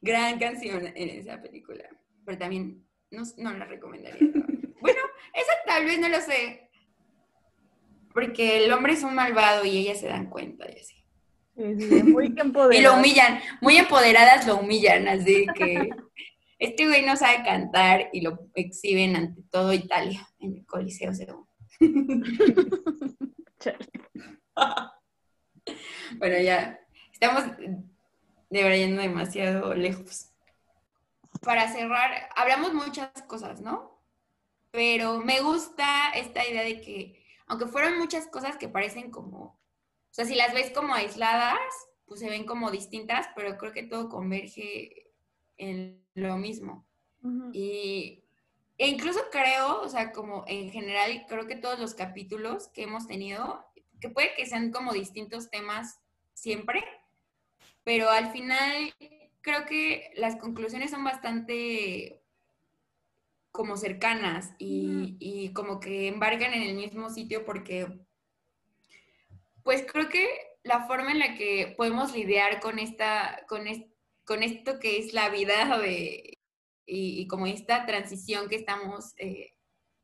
Gran canción en esa película, pero también no, la recomendaría. bueno, esa tal vez no lo sé, porque el hombre es un malvado y ellas se dan cuenta y así. muy empoderadas. (laughs) y lo humillan, muy empoderadas lo humillan, así que este güey no sabe cantar y lo exhiben ante todo Italia en el Coliseo según. Bueno, ya estamos yendo demasiado lejos. Para cerrar, hablamos muchas cosas, ¿no? Pero me gusta esta idea de que, aunque fueron muchas cosas que parecen como, o sea, si las ves como aisladas, pues se ven como distintas, pero creo que todo converge en lo mismo. Y e incluso creo, o sea, como en general, creo que todos los capítulos que hemos tenido, que puede que sean como distintos temas siempre, pero al final creo que las conclusiones son bastante como cercanas y, como que embargan en el mismo sitio porque, pues creo que la forma en la que podemos lidiar con esta, con, con esto que es la vida de, y, como esta transición que estamos eh,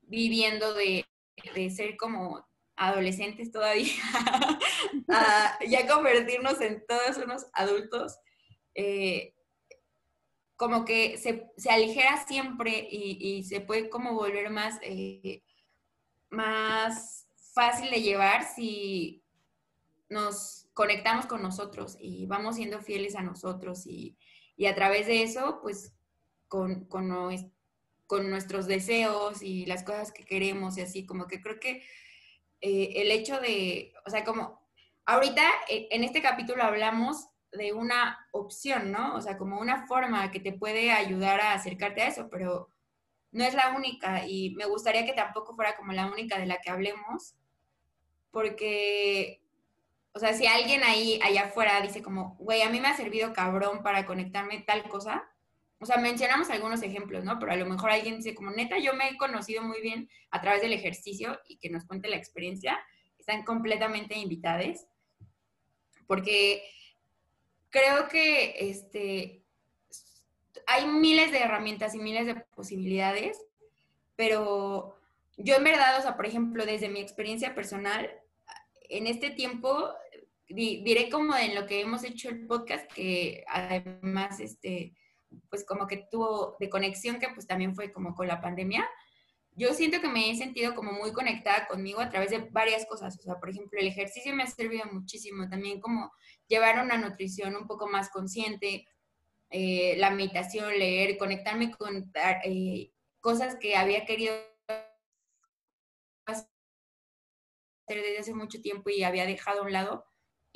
viviendo de, de ser como adolescentes todavía, (laughs) a ya convertirnos en todos unos adultos, eh, como que se, se, aligera siempre y, se puede como volver más, eh, más fácil de llevar si nos conectamos con nosotros y vamos siendo fieles a nosotros y, y a través de eso, pues con, con, con nuestros deseos y las cosas que queremos y así, como que creo que eh, el hecho de, o sea, como ahorita eh, en este capítulo hablamos de una opción, ¿no? O sea, como una forma que te puede ayudar a acercarte a eso, pero no es la única y me gustaría que tampoco fuera como la única de la que hablemos, porque, o sea, si alguien ahí, allá afuera dice como, güey, a mí me ha servido cabrón para conectarme tal cosa, o sea, mencionamos algunos ejemplos, ¿no? Pero a lo mejor alguien dice, como neta, yo me he conocido muy bien a través del ejercicio y que nos cuente la experiencia. Están completamente invitadas. Porque creo que este, hay miles de herramientas y miles de posibilidades, pero yo en verdad, o sea, por ejemplo, desde mi experiencia personal, en este tiempo, diré como en lo que hemos hecho el podcast, que además, este, pues como que tuvo de conexión, que pues también fue como con la pandemia, yo siento que me he sentido como muy conectada conmigo a través de varias cosas. O sea, por ejemplo, el ejercicio me ha servido muchísimo. También como llevar una nutrición un poco más consciente, eh, la meditación, leer, conectarme con eh, cosas que había querido hacer desde hace mucho tiempo y había dejado a un lado.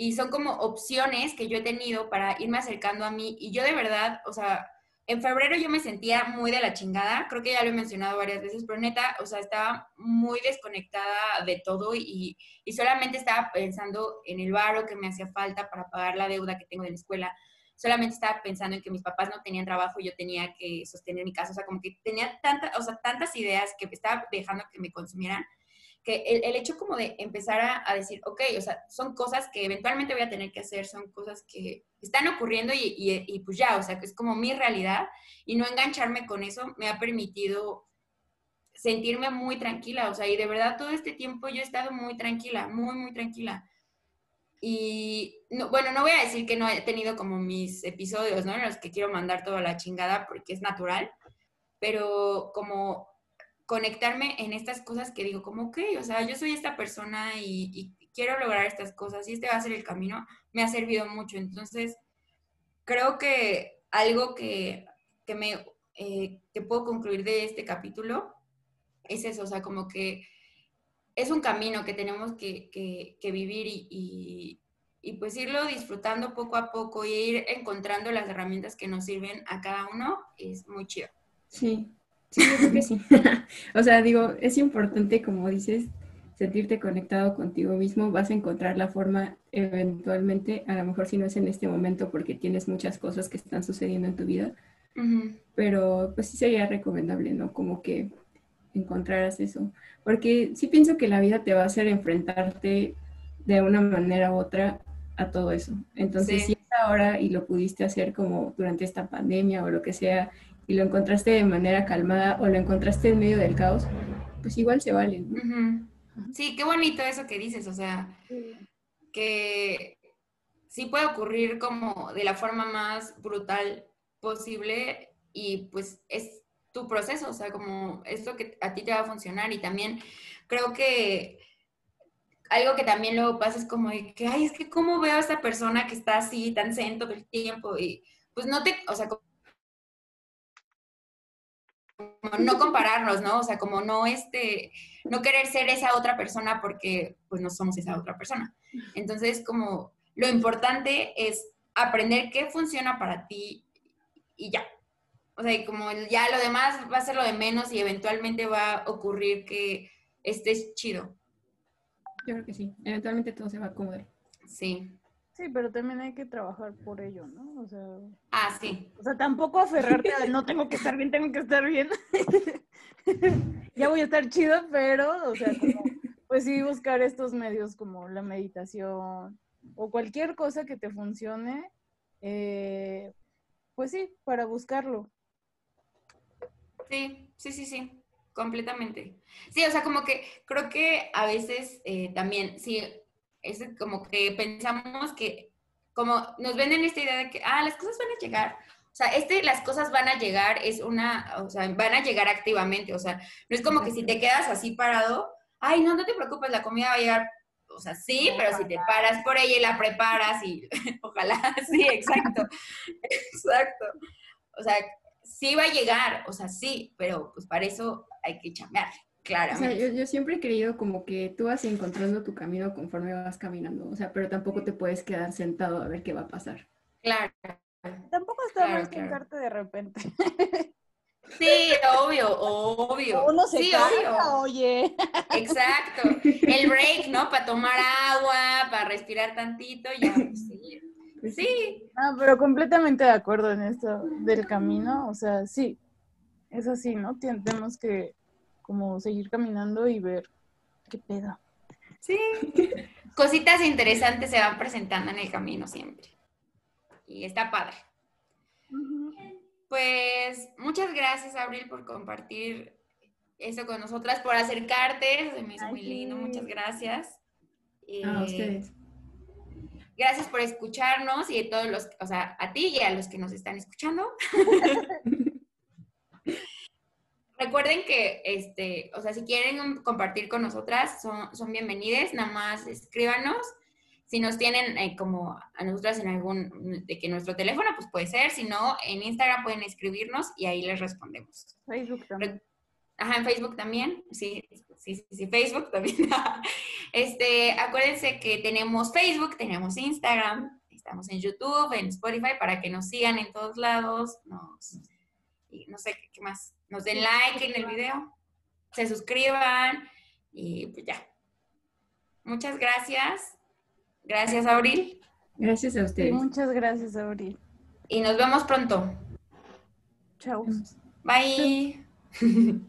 Y son como opciones que yo he tenido para irme acercando a mí. Y yo de verdad, o sea, en febrero yo me sentía muy de la chingada, creo que ya lo he mencionado varias veces, pero neta, o sea, estaba muy desconectada de todo y, y solamente estaba pensando en el varo que me hacía falta para pagar la deuda que tengo de la escuela. Solamente estaba pensando en que mis papás no tenían trabajo y yo tenía que sostener mi casa. O sea, como que tenía o sea, tantas ideas que estaba dejando que me consumieran que el, hecho como de empezar a, decir, ok, o sea, son cosas que eventualmente voy a tener que hacer, son cosas que están ocurriendo y, y, pues ya, o sea, que es como mi realidad y no engancharme con eso me ha permitido sentirme muy tranquila, o sea, y de verdad todo este tiempo yo he estado muy tranquila, muy, muy tranquila. Y no, bueno, no voy a decir que no he tenido como mis episodios, ¿no? En los que quiero mandar toda la chingada porque es natural, pero como conectarme en estas cosas que digo, como, ok, o sea, yo soy esta persona y, quiero lograr estas cosas y este va a ser el camino, me ha servido mucho. Entonces, creo que algo que, que me, eh, que puedo concluir de este capítulo es eso, o sea, como que es un camino que tenemos que, que, vivir y, y, y, pues irlo disfrutando poco a poco y ir encontrando las herramientas que nos sirven a cada uno es muy chido. Sí, Sí, yo creo que sí. (laughs) o sea, digo, es importante, como dices, sentirte conectado contigo mismo. Vas a encontrar la forma eventualmente, a lo mejor si no es en este momento porque tienes muchas cosas que están sucediendo en tu vida, pero pues sí sería recomendable, ¿no? Como que encontraras eso. Porque sí pienso que la vida te va a hacer enfrentarte de una manera u otra a todo eso. Entonces, si es ahora y lo pudiste hacer como durante esta pandemia o lo que sea, y lo encontraste de manera calmada o lo encontraste en medio del caos, pues igual se vale. Sí, qué bonito eso que dices, o sea, que sí puede ocurrir como de la forma más brutal posible y pues es tu proceso, o sea, como esto que a ti te va a funcionar y también creo que algo que también luego pasa es como de que, ay, es que cómo veo a esta persona que está así tan zen todo el tiempo y pues no te, o sea, no compararnos, ¿no? O sea, como no este, no querer ser esa otra persona porque pues no somos esa otra persona. Entonces, como lo importante es aprender qué funciona para ti y ya. O sea, como ya lo demás va a ser lo de menos y eventualmente va a ocurrir que estés chido. Yo creo que sí, eventualmente todo se va a acomodar. Sí. Sí, pero también hay que trabajar por ello, ¿no? O sea. Ah, sí. O sea, tampoco aferrarte a no tengo que estar bien, tengo que estar bien. (laughs) ya voy a estar chido, pero, o sea, como, pues sí, buscar estos medios como la meditación o cualquier cosa que te funcione, eh, pues sí, para buscarlo. Sí, sí, sí, sí, completamente. Sí, o sea, como que creo que a veces eh, también, sí es como que pensamos que, como nos venden esta idea de que, ah, las cosas van a llegar. O sea, este, las cosas van a llegar, es una, o sea, van a llegar activamente. O sea, no es como que si te quedas así parado, ay, no, no te preocupes, la comida va a llegar. O sea, sí, pero si te paras por ella y la preparas y (laughs) ojalá, sí, exacto, (laughs) exacto. O sea, sí va a llegar, o sea, sí, pero pues para eso hay que chambear. Claro. O sea, yo, siempre he creído como que tú vas encontrando tu camino conforme vas caminando, o sea, pero tampoco te puedes quedar sentado a ver qué va a pasar. Claro. Tampoco está claro, mal sentarte de repente. Sí, obvio, obvio. Uno se sí, obvio. oye. Exacto. El break, ¿no? Para tomar agua, para respirar tantito, ya, pues, sí. Pues sí. Ah, pero completamente de acuerdo en esto del camino, o sea, sí, es así, ¿no? Tenemos que como seguir caminando y ver qué pedo. Sí, (laughs) cositas interesantes se van presentando en el camino siempre. Y está padre. Pues muchas gracias, Abril, por compartir eso con nosotras, por acercarte. Se me hizo muy lindo, muchas gracias. a ustedes. Gracias por escucharnos y a todos los, o sea, a ti y a los que nos están escuchando. (laughs) Recuerden que, este, o sea, si quieren compartir con nosotras, son, son bienvenidas, nada más escríbanos. Si nos tienen eh, como a nosotras en algún, de que nuestro teléfono, pues puede ser, si no, en Instagram pueden escribirnos y ahí les respondemos. Facebook también. Ajá, en Facebook también. Sí, sí, sí, Facebook también. (laughs) este, acuérdense que tenemos Facebook, tenemos Instagram, estamos en YouTube, en Spotify, para que nos sigan en todos lados. Nos, y no sé qué más. Nos den like en el video, se suscriban y pues ya. Muchas gracias. Gracias, Abril. Gracias a ustedes. Muchas gracias, Abril. Y nos vemos pronto. Chao. Bye. (laughs)